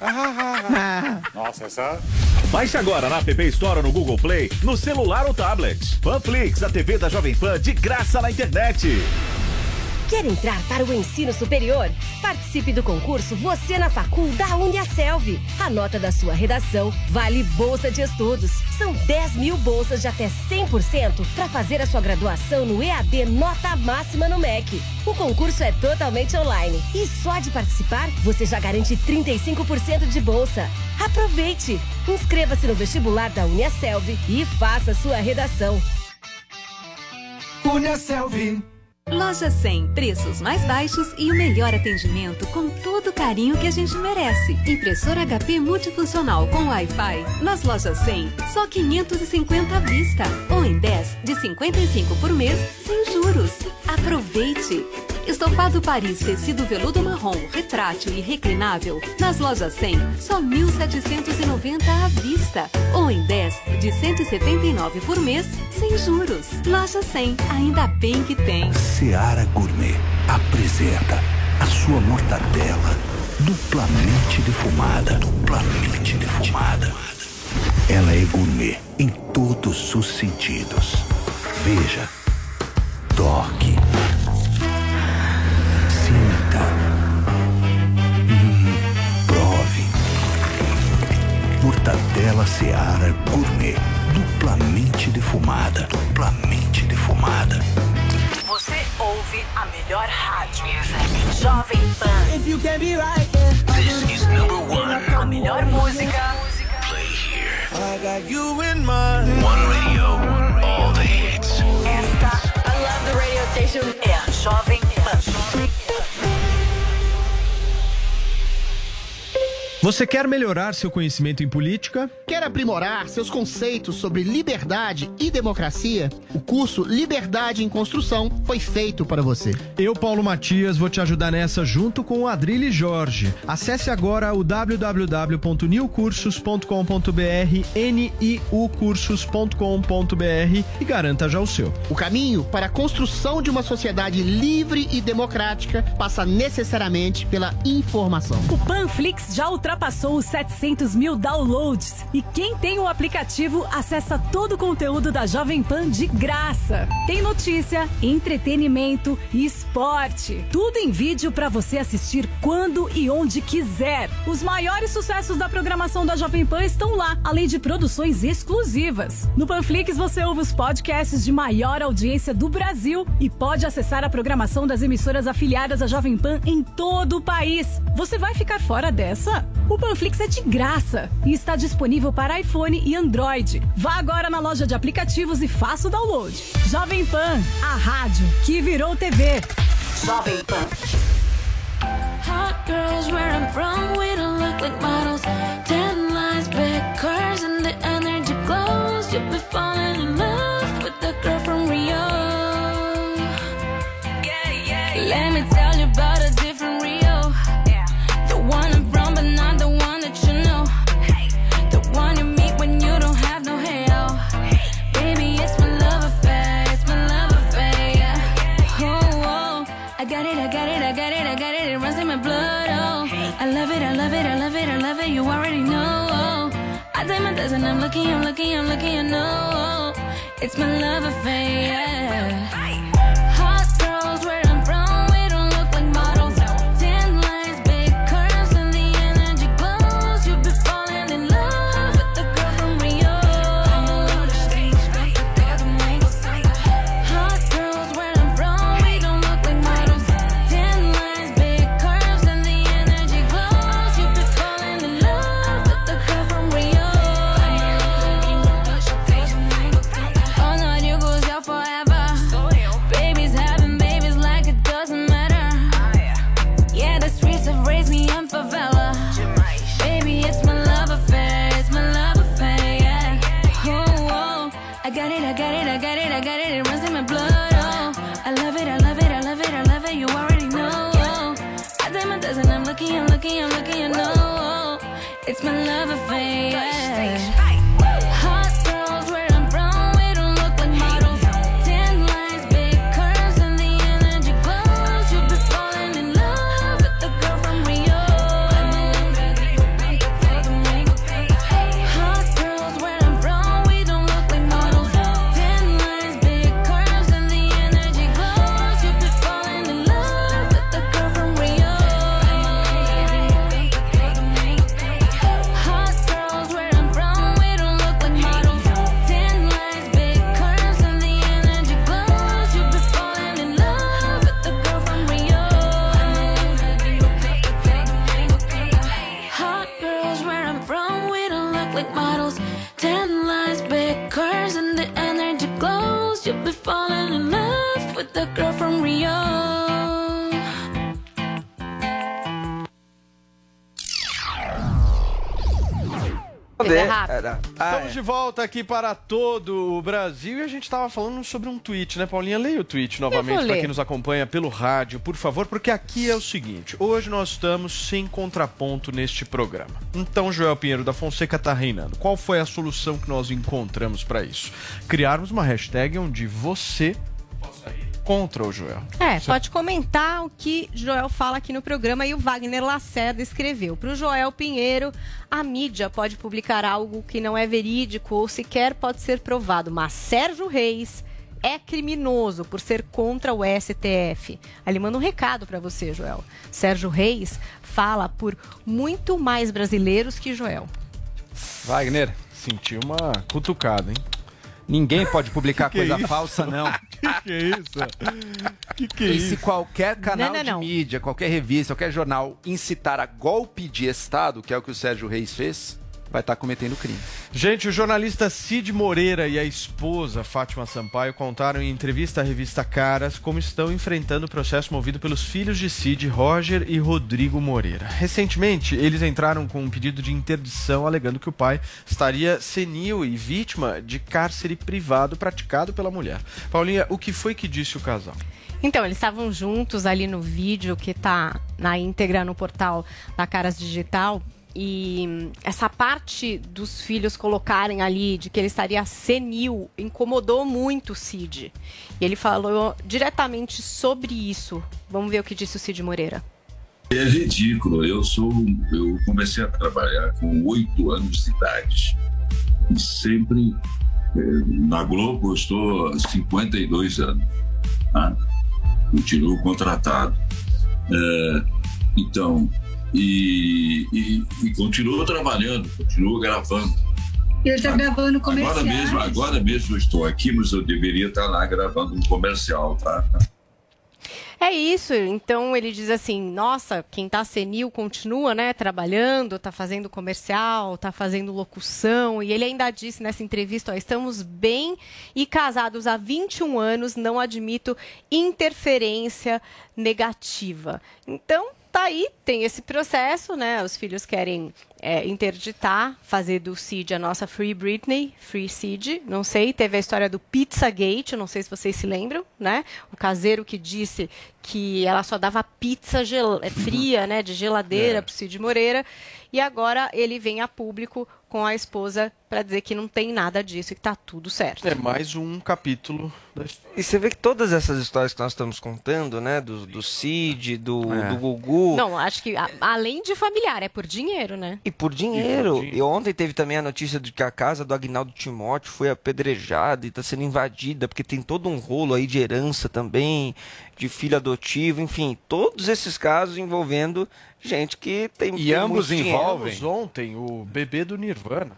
Nossa, essa. Baixe agora na App Store ou no Google Play, no celular ou tablet. Panflix, a TV da Jovem Pan de graça na internet. Quer entrar para o ensino superior? Participe do concurso Você na Facul da Uniaselv. A nota da sua redação vale bolsa de estudos. São 10 mil bolsas de até 100% para fazer a sua graduação no EAD Nota Máxima no MEC. O concurso é totalmente online e só de participar você já garante 35% de bolsa. Aproveite! Inscreva-se no vestibular da Uniaselv e faça sua redação. Uniaselv. Loja 100, preços mais baixos e o melhor atendimento com todo o carinho que a gente merece. Impressora HP multifuncional com Wi-Fi. Nas lojas 100, só 550 à vista. Ou em 10 de 55 por mês, sem juros. Aproveite! Estofado Paris tecido veludo marrom, retrátil e reclinável. Nas lojas 100, só 1.790 à vista. Ou em 10 de 179 por mês, sem juros. Loja 100, ainda bem que tem. Seara Gourmet apresenta a sua mortadela duplamente defumada. Duplamente defumada. Ela é gourmet em todos os sentidos. Veja, toque, Mortadela Seara Gourmet, duplamente defumada. Duplamente defumada. Você ouve a melhor rádio. Jovem Pan. If you can be right, This is number one. A melhor música. I got you in mind. One radio, all the hits. Esta, I love the radio station. É a Jovem Você quer melhorar seu conhecimento em política? Quer aprimorar seus conceitos sobre liberdade e democracia? O curso Liberdade em Construção foi feito para você. Eu, Paulo Matias, vou te ajudar nessa junto com o Adrilho Jorge. Acesse agora o www.niucursos.com.br, niucursos.com.br e garanta já o seu. O caminho para a construção de uma sociedade livre e democrática passa necessariamente pela informação. O Panflix já ultrapassou os 700 mil downloads e quem tem o aplicativo acessa todo o conteúdo da Jovem Pan de graça. Tem notícia, entretenimento e esporte. Tudo em vídeo para você assistir quando e onde quiser. Os maiores sucessos da programação da Jovem Pan estão lá, além de produções exclusivas. No Panflix você ouve os podcasts de maior audiência do Brasil e pode acessar a programação das emissoras afiliadas à Jovem Pan em todo o país. Você vai ficar fora dessa? O Panflix é de graça e está disponível para iPhone e Android. Vá agora na loja de aplicativos e faça o download. Jovem Pan, a rádio que virou TV. Jovem Pan. Hot girls where I'm from, we don't look like models. Ten lines, big cars, and the energy glows. You'll be falling in Test and I'm looking, I'm looking, I'm looking. I know. It's my love affair. yeah. I got it, I got it, I got it, I got it. It runs in my blood. Oh, I love it, I love it, I love it, I love it. You already know. Oh, I take my and I'm looking, I'm looking, I'm looking. I know. Oh, it's my love affair. Yeah. Era- Estamos de volta aqui para todo o Brasil e a gente estava falando sobre um tweet, né, Paulinha? Leia o tweet novamente para quem nos acompanha pelo rádio, por favor, porque aqui é o seguinte: hoje nós estamos sem contraponto neste programa. Então, Joel Pinheiro da Fonseca tá reinando. Qual foi a solução que nós encontramos para isso? Criarmos uma hashtag onde você possa ir contra o Joel. É, pode comentar o que Joel fala aqui no programa e o Wagner Lacerda escreveu. Para o Joel Pinheiro, a mídia pode publicar algo que não é verídico ou sequer pode ser provado, mas Sérgio Reis é criminoso por ser contra o STF. Aí Ele manda um recado para você, Joel. Sérgio Reis fala por muito mais brasileiros que Joel. Wagner. Sentiu uma cutucada, hein? Ninguém pode publicar Que que é coisa isso? falsa, não. que que é isso? Que que é e se isso? qualquer canal Não, não, não. de mídia, qualquer revista, qualquer jornal incitar a golpe de Estado, que é o que o Sérgio Reis fez, vai estar cometendo crime. Gente, o jornalista Cid Moreira e a esposa Fátima Sampaio contaram em entrevista à revista Caras como estão enfrentando o processo movido pelos filhos de Cid, Roger e Rodrigo Moreira. Recentemente, eles entraram com um pedido de interdição alegando que o pai estaria senil e vítima de cárcere privado praticado pela mulher. Paulinha, o que foi que disse o casal? Então, eles estavam juntos ali no vídeo que tá na íntegra no portal da Caras Digital. E essa parte dos filhos colocarem ali de que ele estaria senil incomodou muito o Cid. E ele falou diretamente sobre isso. Vamos ver o que disse o Cid Moreira. É ridículo. Eu sou, eu comecei a trabalhar com oito anos de idade. E sempre eh, na Globo eu estou há 52 anos. Tá? Continuo contratado. Eh, então, e, e, e continuo trabalhando, continuo gravando. Ele tá gravando Agora comerciais. mesmo, agora mesmo eu estou aqui, mas eu deveria estar lá gravando um comercial, tá? É isso. Então ele diz assim: nossa, quem tá senil continua, né, trabalhando, tá fazendo comercial, tá fazendo locução. E ele ainda disse nessa entrevista: ó, estamos bem e casados há 21 anos, não admito interferência negativa. Então. Tá aí, tem esse processo, né? Os filhos querem é, interditar, fazer do Cid a nossa Free Britney, Free Cid, não sei. Teve a história do Pizzagate, não sei se vocês se lembram, né? O caseiro que disse que ela só dava pizza é, fria, né, de geladeira É. pro Cid Moreira. E agora ele vem a público com a esposa para dizer que não tem nada disso e que tá tudo certo. É mais um capítulo da história. E você vê que todas essas histórias que nós estamos contando, né? Do, do Cid, do, É. do Gugu. Não, acho que a- além de familiar, é por dinheiro, né? E por dinheiro. E ontem teve também a notícia de que a casa do Agnaldo Timóteo foi apedrejada e está sendo invadida, porque tem todo um rolo aí de herança também, de filho adotivo, enfim, todos esses casos envolvendo gente que tem E tem ambos muito dinheiro. Tivemos ontem o bebê do Nirvana.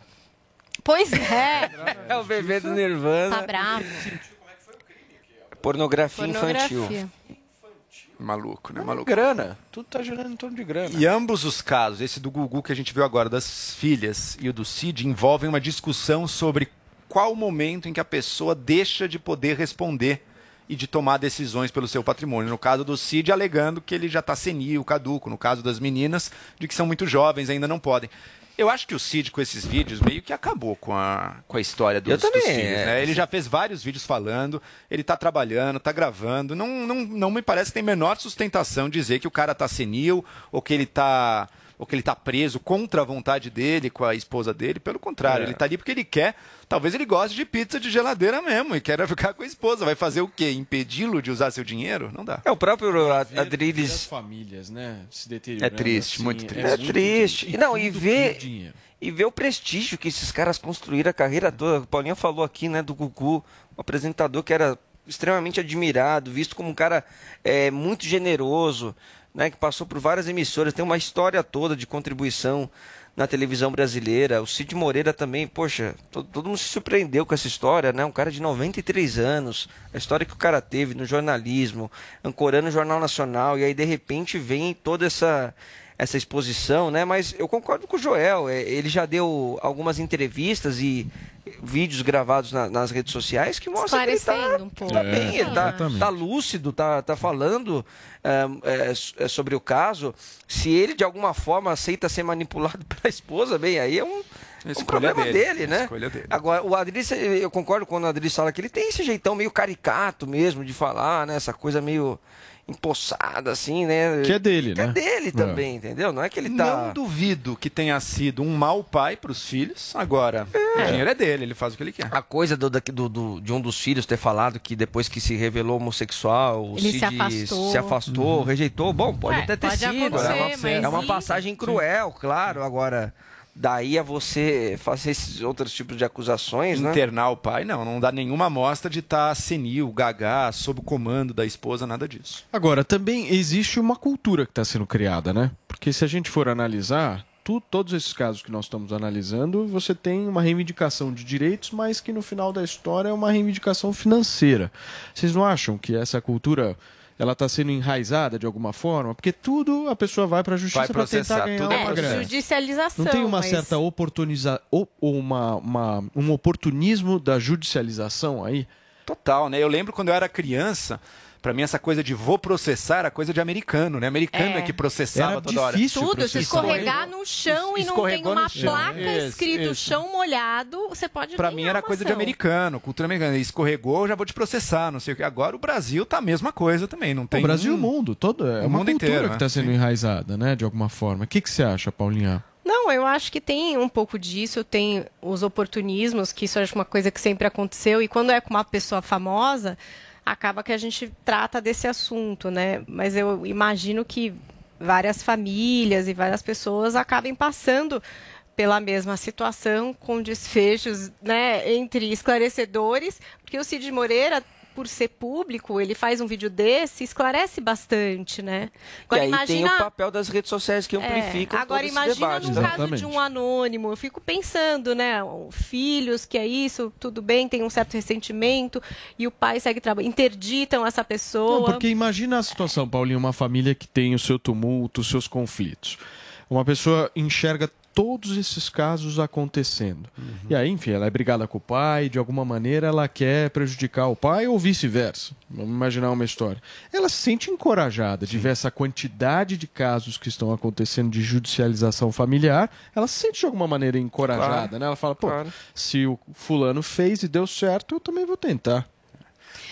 Pois é. É o bebê do Nirvana. Tá bravo. Pornografia, infantil. Pornografia. Maluco, né? Maluco. Maluco. Grana. Tudo tá girando em torno de grana. E ambos os casos, esse do Gugu que a gente viu agora das filhas e o do Cid, envolvem uma discussão sobre qual o momento em que a pessoa deixa de poder responder e de tomar decisões pelo seu patrimônio. No caso do Cid, alegando que ele já está senil, caduco. No caso das meninas, de que são muito jovens, ainda não podem. Eu acho que o Cid, com esses vídeos, meio que acabou com a, com a história dos, Eu também, dos filhos. é. né? Ele já fez vários vídeos falando, ele tá trabalhando, tá gravando. Não, não, não me parece que tem menor sustentação dizer que o cara tá senil ou que ele tá. Ou que ele tá preso contra a vontade dele, com a esposa dele. Pelo contrário, É. ele tá ali porque ele quer. Talvez ele goste de pizza de geladeira mesmo e quer ficar com a esposa. Vai fazer o quê? Impedi-lo de usar seu dinheiro? Não dá. É o próprio ver as Adriles. famílias, né? Se É deteriorando. triste, assim, muito triste. É triste. triste. Não, e ver-. E ver o prestígio que esses caras construíram a carreira toda. O Paulinho falou aqui, né, do Gugu, um apresentador que era extremamente admirado, visto como um cara é, muito generoso, né, que passou por várias emissoras, tem uma história toda de contribuição na televisão brasileira. O Cid Moreira também, poxa, todo, todo mundo se surpreendeu com essa história, né? Um cara de 93 anos, a história que o cara teve no jornalismo, ancorando o Jornal Nacional, e aí de repente vem toda essa essa exposição, né? Mas eu concordo com o Joel, é, ele já deu algumas entrevistas e vídeos gravados na- nas redes sociais que mostram que ele tá, um pouco. tá É, bem, ele tá, tá lúcido, tá, tá falando é, é, é, sobre o caso. Se ele, de alguma forma, aceita ser manipulado pela esposa, bem, aí é um, um problema dele, dele, né? dele. Agora, o Adris, eu concordo quando o Adris fala que ele tem esse jeitão meio caricato mesmo de falar, né? Essa coisa meio empossada, assim, né? Que é dele, Que é né? dele É. também, entendeu? Não é que ele tá... Não duvido que tenha sido um mau pai para os filhos. Agora, o dinheiro é dele, ele faz o que ele quer. A coisa do, do- do- de um dos filhos ter falado que depois que se revelou homossexual, o Ele se Cid afastou. se afastou, rejeitou. Bom, pode É, até ter pode sido. acontecer, é uma, mas é uma passagem cruel, claro. Agora, daí a você fazer esses outros tipos de acusações, né? Internar o pai, não, não dá nenhuma amostra de estar senil, gagá, sob o comando da esposa, nada disso. Agora, também existe uma cultura que está sendo criada, né? Porque se a gente for analisar, tu- todos esses casos que nós estamos analisando, você tem uma reivindicação de direitos, mas que no final da história é uma reivindicação financeira. Vocês não acham que essa cultura ela está sendo enraizada de alguma forma? Porque tudo a pessoa vai para a justiça para tentar ganhar é, uma grana. judicialização. Não tem uma mas- certa oportuniza... ou uma, uma- um oportunismo da judicialização aí? Total, né? Eu lembro quando eu era criança, pra mim essa coisa de vou processar era coisa de americano, né? Americano é, É. que processava Era toda hora. difícil Tudo, se escorregar no chão e não tem uma placa Isso, escrito isso. chão molhado, você pode Pra ganhar mim era coisa de americano, cultura americana. Escorregou, eu já vou te processar, não sei o que. Agora o Brasil tá a mesma coisa também, não tem o Brasil e um- o mundo, todo, é o uma mundo cultura inteiro, que né? está sendo enraizada, né, de alguma forma. O que, que você acha, Paulinha? Não, eu acho que tem um pouco disso, tem os oportunismos, que isso eu acho uma coisa que sempre aconteceu, e quando é com uma pessoa famosa, acaba que a gente trata desse assunto, né? Mas eu imagino que várias famílias e várias pessoas acabem passando pela mesma situação, com desfechos, né, entre esclarecedores, porque o Cid Moreira por ser público, ele faz um vídeo desse, esclarece bastante, né? e aí tem o papel das redes sociais que É, amplificam agora todo esse imagina debate. no né? caso de um anônimo, eu fico pensando, né, filhos que é isso, tudo bem, tem um certo ressentimento e o pai segue trabalhando, interditam essa pessoa. Não, porque imagina a situação, Paulinho, uma família que tem o seu tumulto, os seus conflitos. Uma pessoa enxerga todos esses casos acontecendo. E aí, enfim, ela é brigada com o pai, de alguma maneira ela quer prejudicar o pai ou vice-versa. Vamos imaginar uma história. Ela se sente encorajada de ver essa quantidade de casos que estão acontecendo de judicialização familiar. Ela se sente de alguma maneira encorajada, Claro. né? Ela fala, pô, se o fulano fez e deu certo, eu também vou tentar.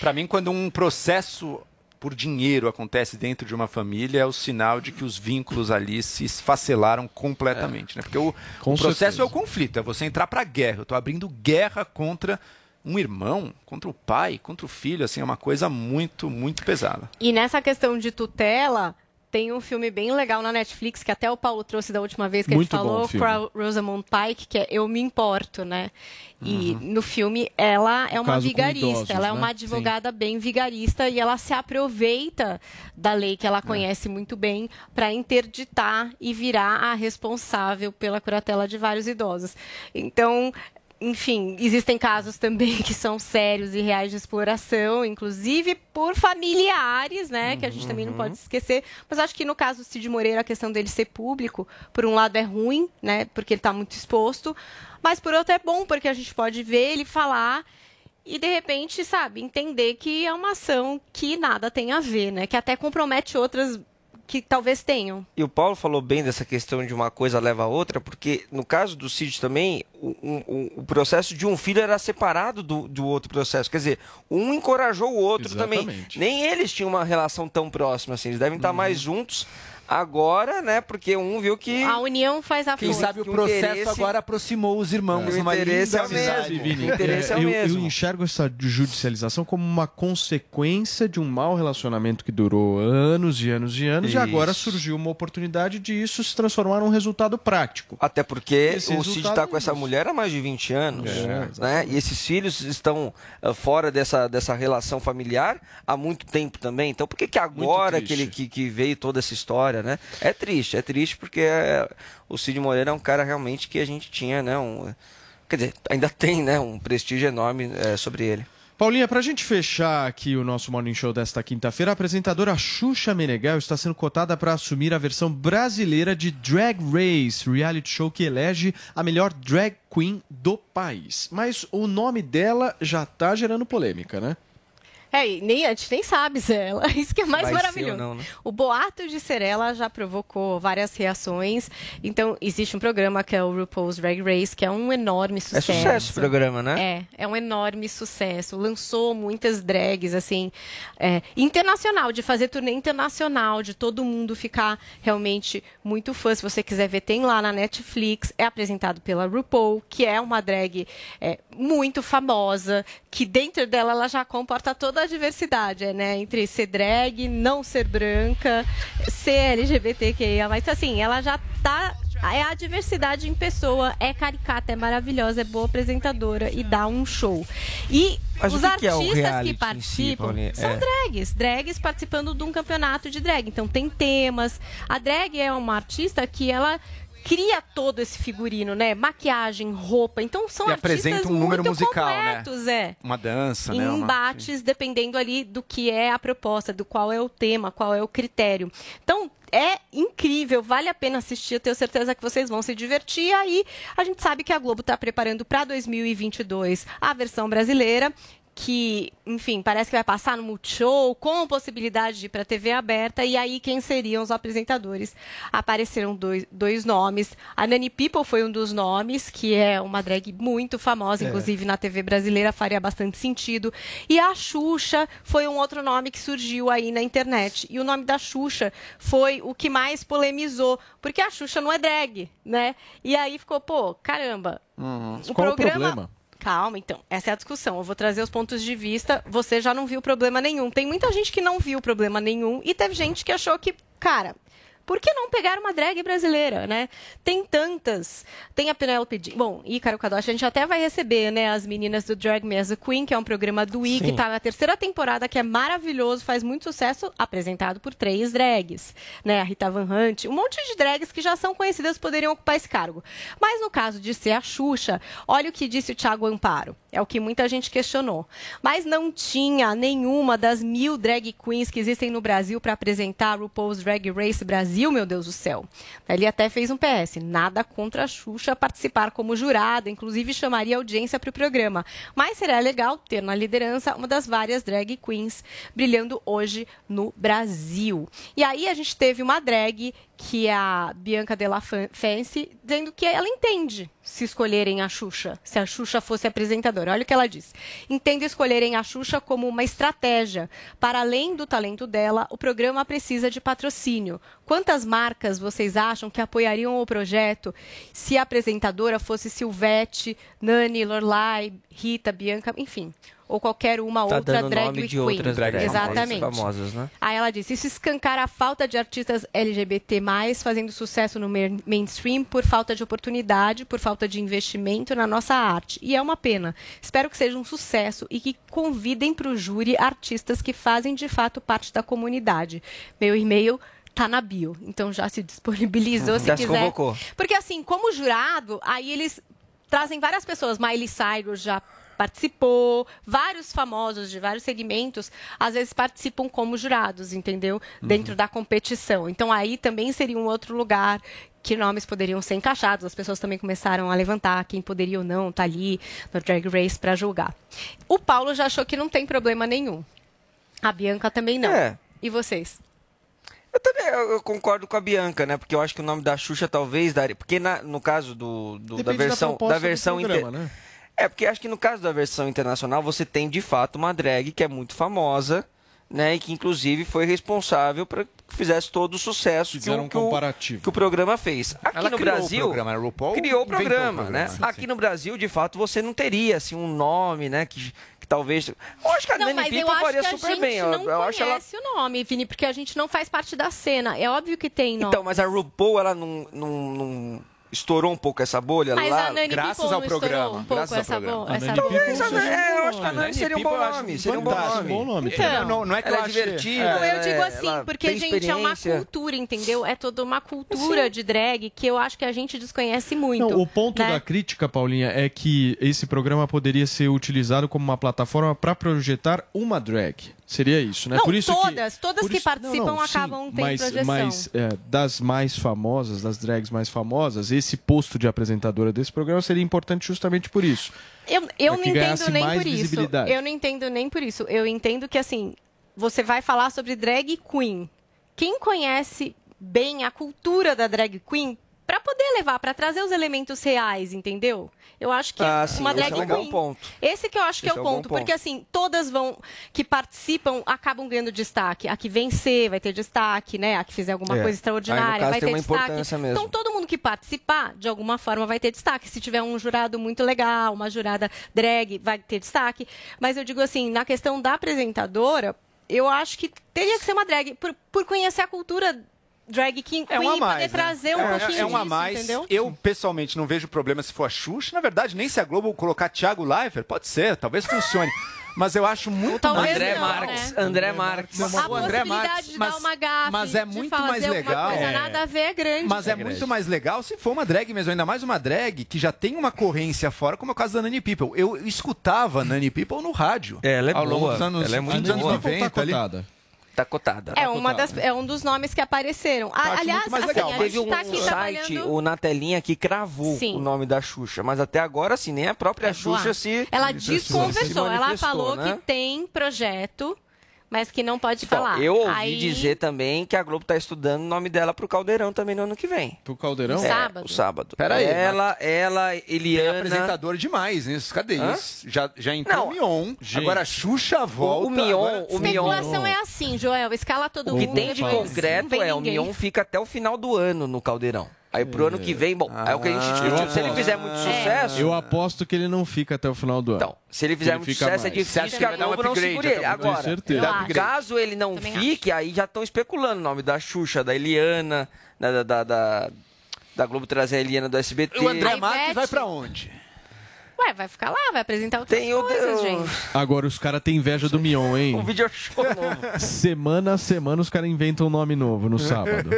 Pra mim, quando um processo por dinheiro acontece dentro de uma família, é o sinal de que os vínculos ali se esfacelaram completamente. Né? Porque o, Com o processo certeza. é o conflito, é você entrar pra guerra. Eu tô abrindo guerra contra um irmão, contra o pai, contra o filho. Assim, é uma coisa muito, muito pesada. E nessa questão de tutela, tem um filme bem legal na Netflix, que até o Paulo trouxe da última vez que Muito a gente falou, com a Rosamund Pike, que é Eu Me Importo, né? E no filme ela é uma vigarista, idosos, ela é né? uma advogada bem vigarista e ela se aproveita da lei que ela conhece muito bem para interditar e virar a responsável pela curatela de vários idosos. Então, enfim, existem casos também que são sérios e reais de exploração, inclusive por familiares, né? Que a gente também não pode esquecer. Mas acho que no caso do Cid Moreira, a questão dele ser público, por um lado é ruim, né? Porque ele está muito exposto. Mas por outro é bom, porque a gente pode ver ele falar e de repente, sabe, entender que é uma ação que nada tem a ver, né? Que até compromete outras que talvez tenham. E o Paulo falou bem dessa questão de uma coisa leva a outra, porque no caso do Cid também, o, o- o processo de um filho era separado do, do outro processo. Quer dizer, um encorajou o outro também. Exatamente. Nem eles tinham uma relação tão próxima assim. Eles devem estar mais juntos agora, né? Porque um viu que. A união faz a Quem força. sabe o processo agora aproximou os irmãos O numa interesse é o mesmo. Vini. O interesse é o eu, mesmo. eu enxergo essa judicialização como uma consequência de um mau relacionamento que durou anos e anos e anos, e agora Isso. surgiu uma oportunidade de isso se transformar num resultado prático. Até porque Esse o Cid está é com essa isso. mulher há mais de 20 anos. É, né? E esses filhos estão ah, fora dessa, dessa relação familiar há muito tempo também. Então por que, que agora que, ele, que, que veio toda essa história, né? É triste, é triste porque é, o Cid Moreira é um cara realmente que a gente tinha, né? Um, quer dizer, ainda tem né? um prestígio enorme é, sobre ele. Paulinha, pra gente fechar aqui o nosso Morning Show desta quinta-feira, a apresentadora Xuxa Meneghel está sendo cotada para assumir a versão brasileira de Drag Race, reality show que elege a melhor drag queen do país. Mas o nome dela já tá gerando polêmica, né? É, e nem, a gente nem sabe se é ela. Isso que é mais Vai maravilhoso. não, né? O boato de ser ela já provocou várias reações. Então, existe um programa que é o RuPaul's Drag Race, que é um enorme É sucesso. sucesso o programa, né? É, é um enorme sucesso. Lançou muitas drags, assim, é, internacional, de fazer turnê internacional, de todo mundo ficar realmente muito fã. Se você quiser ver, tem lá na Netflix. É apresentado pela RuPaul, que é uma drag é, muito famosa, que dentro dela ela já comporta toda a diversidade, né? Entre ser drag, não ser branca, ser LGBTQIA. Mas assim, ela já tá é a diversidade em pessoa, é caricata, é maravilhosa, é boa apresentadora e dá um show. E Mas os que que é artistas reality em que si, participam Paulinha? são É. drags, drags participando de um campeonato de drag. Então tem temas. A drag é uma artista que ela cria todo esse figurino, né? Maquiagem, roupa. Então são E artistas apresenta um número muito musical, né? completos, é Uma dança, em né? Uma- embates, dependendo ali do que é a proposta, do qual é o tema, qual é o critério. Então, é incrível, vale a pena assistir, eu tenho certeza que vocês vão se divertir. Aí, a gente sabe que a Globo está preparando para 2022 a versão brasileira. Que, enfim, parece que vai passar no Multishow, com possibilidade de ir para TV aberta. E aí, quem seriam os apresentadores? Apareceram dois, dois nomes. A Nani People foi um dos nomes, que é uma drag muito famosa, É. inclusive na TV brasileira faria bastante sentido. E a Xuxa foi um outro nome que surgiu aí na internet. E o nome da Xuxa foi o que mais polemizou, porque a Xuxa não é drag, né? E aí ficou, pô, caramba. O Qual o programa- problema? Calma, então. Essa é a discussão. Eu vou trazer os pontos de vista. Você já não viu problema nenhum. Tem muita gente que não viu problema nenhum e teve gente que achou que, cara, por que não pegar uma drag brasileira, né? Tem tantas. Tem a Penelope Jean. Bom, Ícaro Kadoshi, a gente até vai receber, né, as meninas do Drag Me as a Queen, que é um programa do I, que Sim. tá na terceira temporada, que é maravilhoso, faz muito sucesso, apresentado por três drags, né? A Rita Van Hunt, um monte de drags que já são conhecidas poderiam ocupar esse cargo. Mas no caso de ser a Xuxa, olha o que disse o Thiago Amparo. É o que muita gente questionou. Mas não tinha nenhuma das mil drag queens que existem no Brasil para apresentar o RuPaul's Drag Race Brasil, meu Deus do céu. Ele até fez um PS. Nada contra a Xuxa participar como jurada, inclusive chamaria audiência para o programa. Mas seria legal ter na liderança uma das várias drag queens brilhando hoje no Brasil. E aí a gente teve uma drag que é a Bianca Della Fancy, dizendo que ela entende se escolherem a Xuxa, se a Xuxa fosse apresentadora. Olha o que ela diz. Entendo escolherem a Xuxa como uma estratégia. Para além do talento dela, o programa precisa de patrocínio. Quantas marcas vocês acham que apoiariam o projeto se a apresentadora fosse Silvete, Nani, Lorelai, Rita, Bianca, enfim, ou qualquer uma Tá outra drag nome queen? de outras drags Exatamente. famosas, né? Aí ela disse: Isso escancara a falta de artistas LGBT, fazendo sucesso no main- mainstream por falta de oportunidade, por falta de investimento na nossa arte. E é uma pena. Espero que seja um sucesso e que convidem para o júri artistas que fazem de fato parte da comunidade. Meu e-mail tá na bio, então já se disponibilizou se Já se quiser. convocou. Porque assim, como jurado, aí eles trazem várias pessoas. Miley Cyrus já participou, vários famosos de vários segmentos, às vezes participam como jurados, entendeu? Dentro da competição. Então aí também seria um outro lugar que nomes poderiam ser encaixados. As pessoas também começaram a levantar quem poderia ou não estar ali no Drag Race para julgar. O Paulo já achou que não tem problema nenhum. A Bianca também não. É. E vocês? Eu também eu, eu concordo com a Bianca, né? Porque eu acho que o nome da Xuxa talvez daria. Porque na- no caso do, do- da da versão. Da do versão programa, inter- né? É, porque acho que no caso da versão internacional você tem de fato uma drag que é muito famosa, né? E que inclusive foi responsável para que fizesse todo o sucesso que o, um que o- comparativo. que o programa fez. Aqui Ela no criou o Brasil. programa, a RuPaul criou o inventou o programa, programa, né? sim, Aqui no Brasil, de fato, você não teria assim, um nome, né? Que, que talvez. Eu acho que a Não, Nani eu acho faria que a super gente bem. Eu, não acho ela conhece o nome, Vini, porque a gente não faz parte da cena. É óbvio que tem nome. Então, mas a RuPaul, ela não, não, não estourou um pouco essa bolha Mas lá. graças People ao programa. um pouco graças ao essa programa. bo- essa Talvez bolha? a Nani- é, eu acho que a Nani Nani seria um bom nome. Seria um bom nome. bom nome. Então, não, não é que ela eu é divertida. Não, eu digo é- assim, porque, gente, é uma cultura, entendeu? É toda uma cultura de drag que eu acho que a gente desconhece muito. Não, o ponto né? da crítica, Paulinha, é que esse programa poderia ser utilizado como uma plataforma para projetar uma drag. Seria isso, né? Não, por isso todas, que, todas que isso- participam não, não, acabam tendo mas, projeção. Mas é, das mais famosas, das drags mais famosas, esse posto de apresentadora desse programa seria importante justamente por isso. Eu, eu Pra não entendo nem por isso. Eu não entendo nem por isso. Eu entendo que, assim, você vai falar sobre drag queen. Quem conhece bem a cultura da drag queen, pra poder levar, pra trazer os elementos reais, entendeu? Eu acho que Ah, sim, uma esse drag é um bom queen. ponto. Esse que eu acho que Esse é o é um bom ponto, ponto. porque assim, todas vão que participam acabam ganhando destaque. A que vencer vai ter destaque, né? A que fizer alguma É. coisa Aí, extraordinária caso, vai ter destaque. mesmo. Então todo mundo que participar, de alguma forma, vai ter destaque. Se tiver um jurado muito legal, uma jurada drag, vai ter destaque. Mas eu digo assim, na questão da apresentadora, eu acho que teria que ser uma drag, por, por conhecer a cultura drag queen, É um queen mais, poder né? trazer um é, pouquinho é um a disso, mais. entendeu? Eu, pessoalmente, não vejo problema se for a Xuxa. Na verdade, nem se a Globo colocar Thiago Leifert, pode ser, talvez funcione. Mas eu acho muito talvez mais... André não, Marques. né? André Marques. Não, a o André possibilidade Marques, de mas- dar uma gafe, mas é muito mais legal. coisa É. nada a ver é grande. Mas é muito mais legal se for uma drag mesmo, ainda mais uma drag que já tem uma corrência fora, como é o caso da Nani People. Eu escutava Nani People no rádio. É, ela é ao longo boa. dos anos, Ela é muito dos anos boa. 90 ali. Tá cotada. É, uma das, é um dos nomes que apareceram. A- acho aliás, muito mais assim, legal. a Teve um tá aqui site, o Na Telinha, que cravou Sim. o nome da Xuxa. Mas até agora, assim, nem a própria Xuxa boa. se. Ela se desconversou, ela falou né? que tem projeto, mas que não pode Então, falar. eu ouvi Aí- dizer também que a Globo tá estudando o nome dela pro Caldeirão também no ano que vem. Pro Caldeirão? No É, sábado? O sábado. Pera aí, Ela, ela, Tem Eliana. apresentador demais nisso. Cadê Hã? isso? Já, já entrou Não. o Mion. Gente. Agora a Xuxa volta. O Mion, agora- o Mion. Especulação é assim, Joel, escala todo O que mundo. tem de depois não concreto é o. Mion fica até o final do ano no Caldeirão. Aí pro ano que vem, bom, é o que a gente eu discutiu. Se ele fizer muito sucesso, Eu aposto que ele não fica até o final do ano. Então, se ele fizer Ele muito sucesso, é mais. difícil Você acha que que a Globo não segure ele. Agora, Com certeza. Eu acho. caso ele não Também fique, aí já estão especulando o nome da Xuxa, da Eliana, da, da, da, da, da Globo trazer a Eliana do SBT. O André Marques vai pra onde? Ué, vai ficar lá, vai apresentar outras Tem o- coisas, o- gente. Agora os caras têm inveja do Mion, hein? Um video show novo. Semana a semana os caras inventam um nome novo no sábado.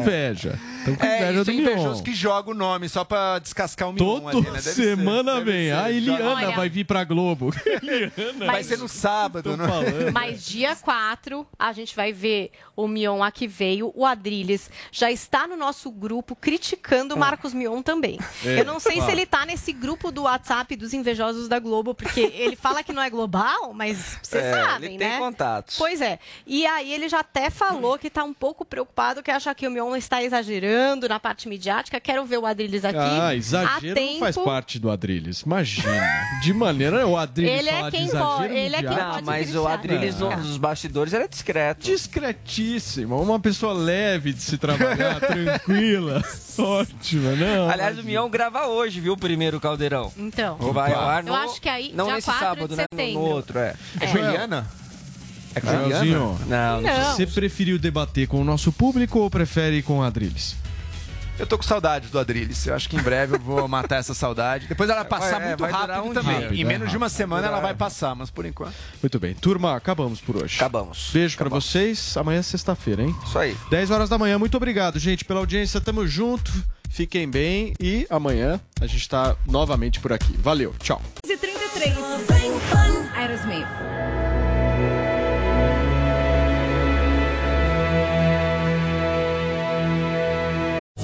Inveja. Estão com É, inveja isso do é Mion. invejoso que joga o nome só pra descascar o Mion Toda ali, né? Deve ser, semana deve vem. ser. A Eliana Olha. vai vir pra Globo. Eliana. Vai ser no sábado, né? falando. Mas dia 4, a gente vai ver o Mion aqui veio, o Adrilles já está no nosso grupo criticando o Marcos Mion também. É, Eu não sei se ele tá nesse grupo do WhatsApp dos invejosos da Globo, porque ele fala que não é global, mas vocês É, sabem, ele tem né? contatos. Pois é. E aí ele já até falou que tá um pouco preocupado, que acha que o Mion está exagerando na parte midiática. Quero ver o Adrilles aqui. Ah, a exagero não faz parte do Adrilles. Imagina. De maneira, o Adrilles Ele é quem de po- exagero ele é quem midiático. pode Não, mas o criticar. Adriles Não. nos bastidores era discreto. Discretíssima. Uma pessoa leve de se trabalhar, tranquila. Ótima, não. Aliás, o Mion grava hoje, viu, o primeiro Caldeirão. Então. Vai ao ar no... Eu acho que aí, Não dia nesse 4 sábado, de né? No, no outro, é. É com a Eliana? É com a Joelzinho, Eliana? Não, Não. você preferiu debater com o nosso público ou prefere com o Adrilles? Eu tô com saudades do Adrilles. Eu acho que em breve eu vou matar essa saudade. Depois ela vai passar É, muito vai rápido um também. dia. em menos de uma Rápido, semana ela vai passar, mas por enquanto. Muito bem. Turma, acabamos por hoje. Acabamos. Beijo pra vocês. Amanhã é sexta-feira, hein? Isso aí. 10 horas da manhã. Muito obrigado, gente, pela audiência. Tamo junto. Fiquem bem e amanhã a gente tá novamente por aqui. Valeu. Tchau. 33. Aerosmith.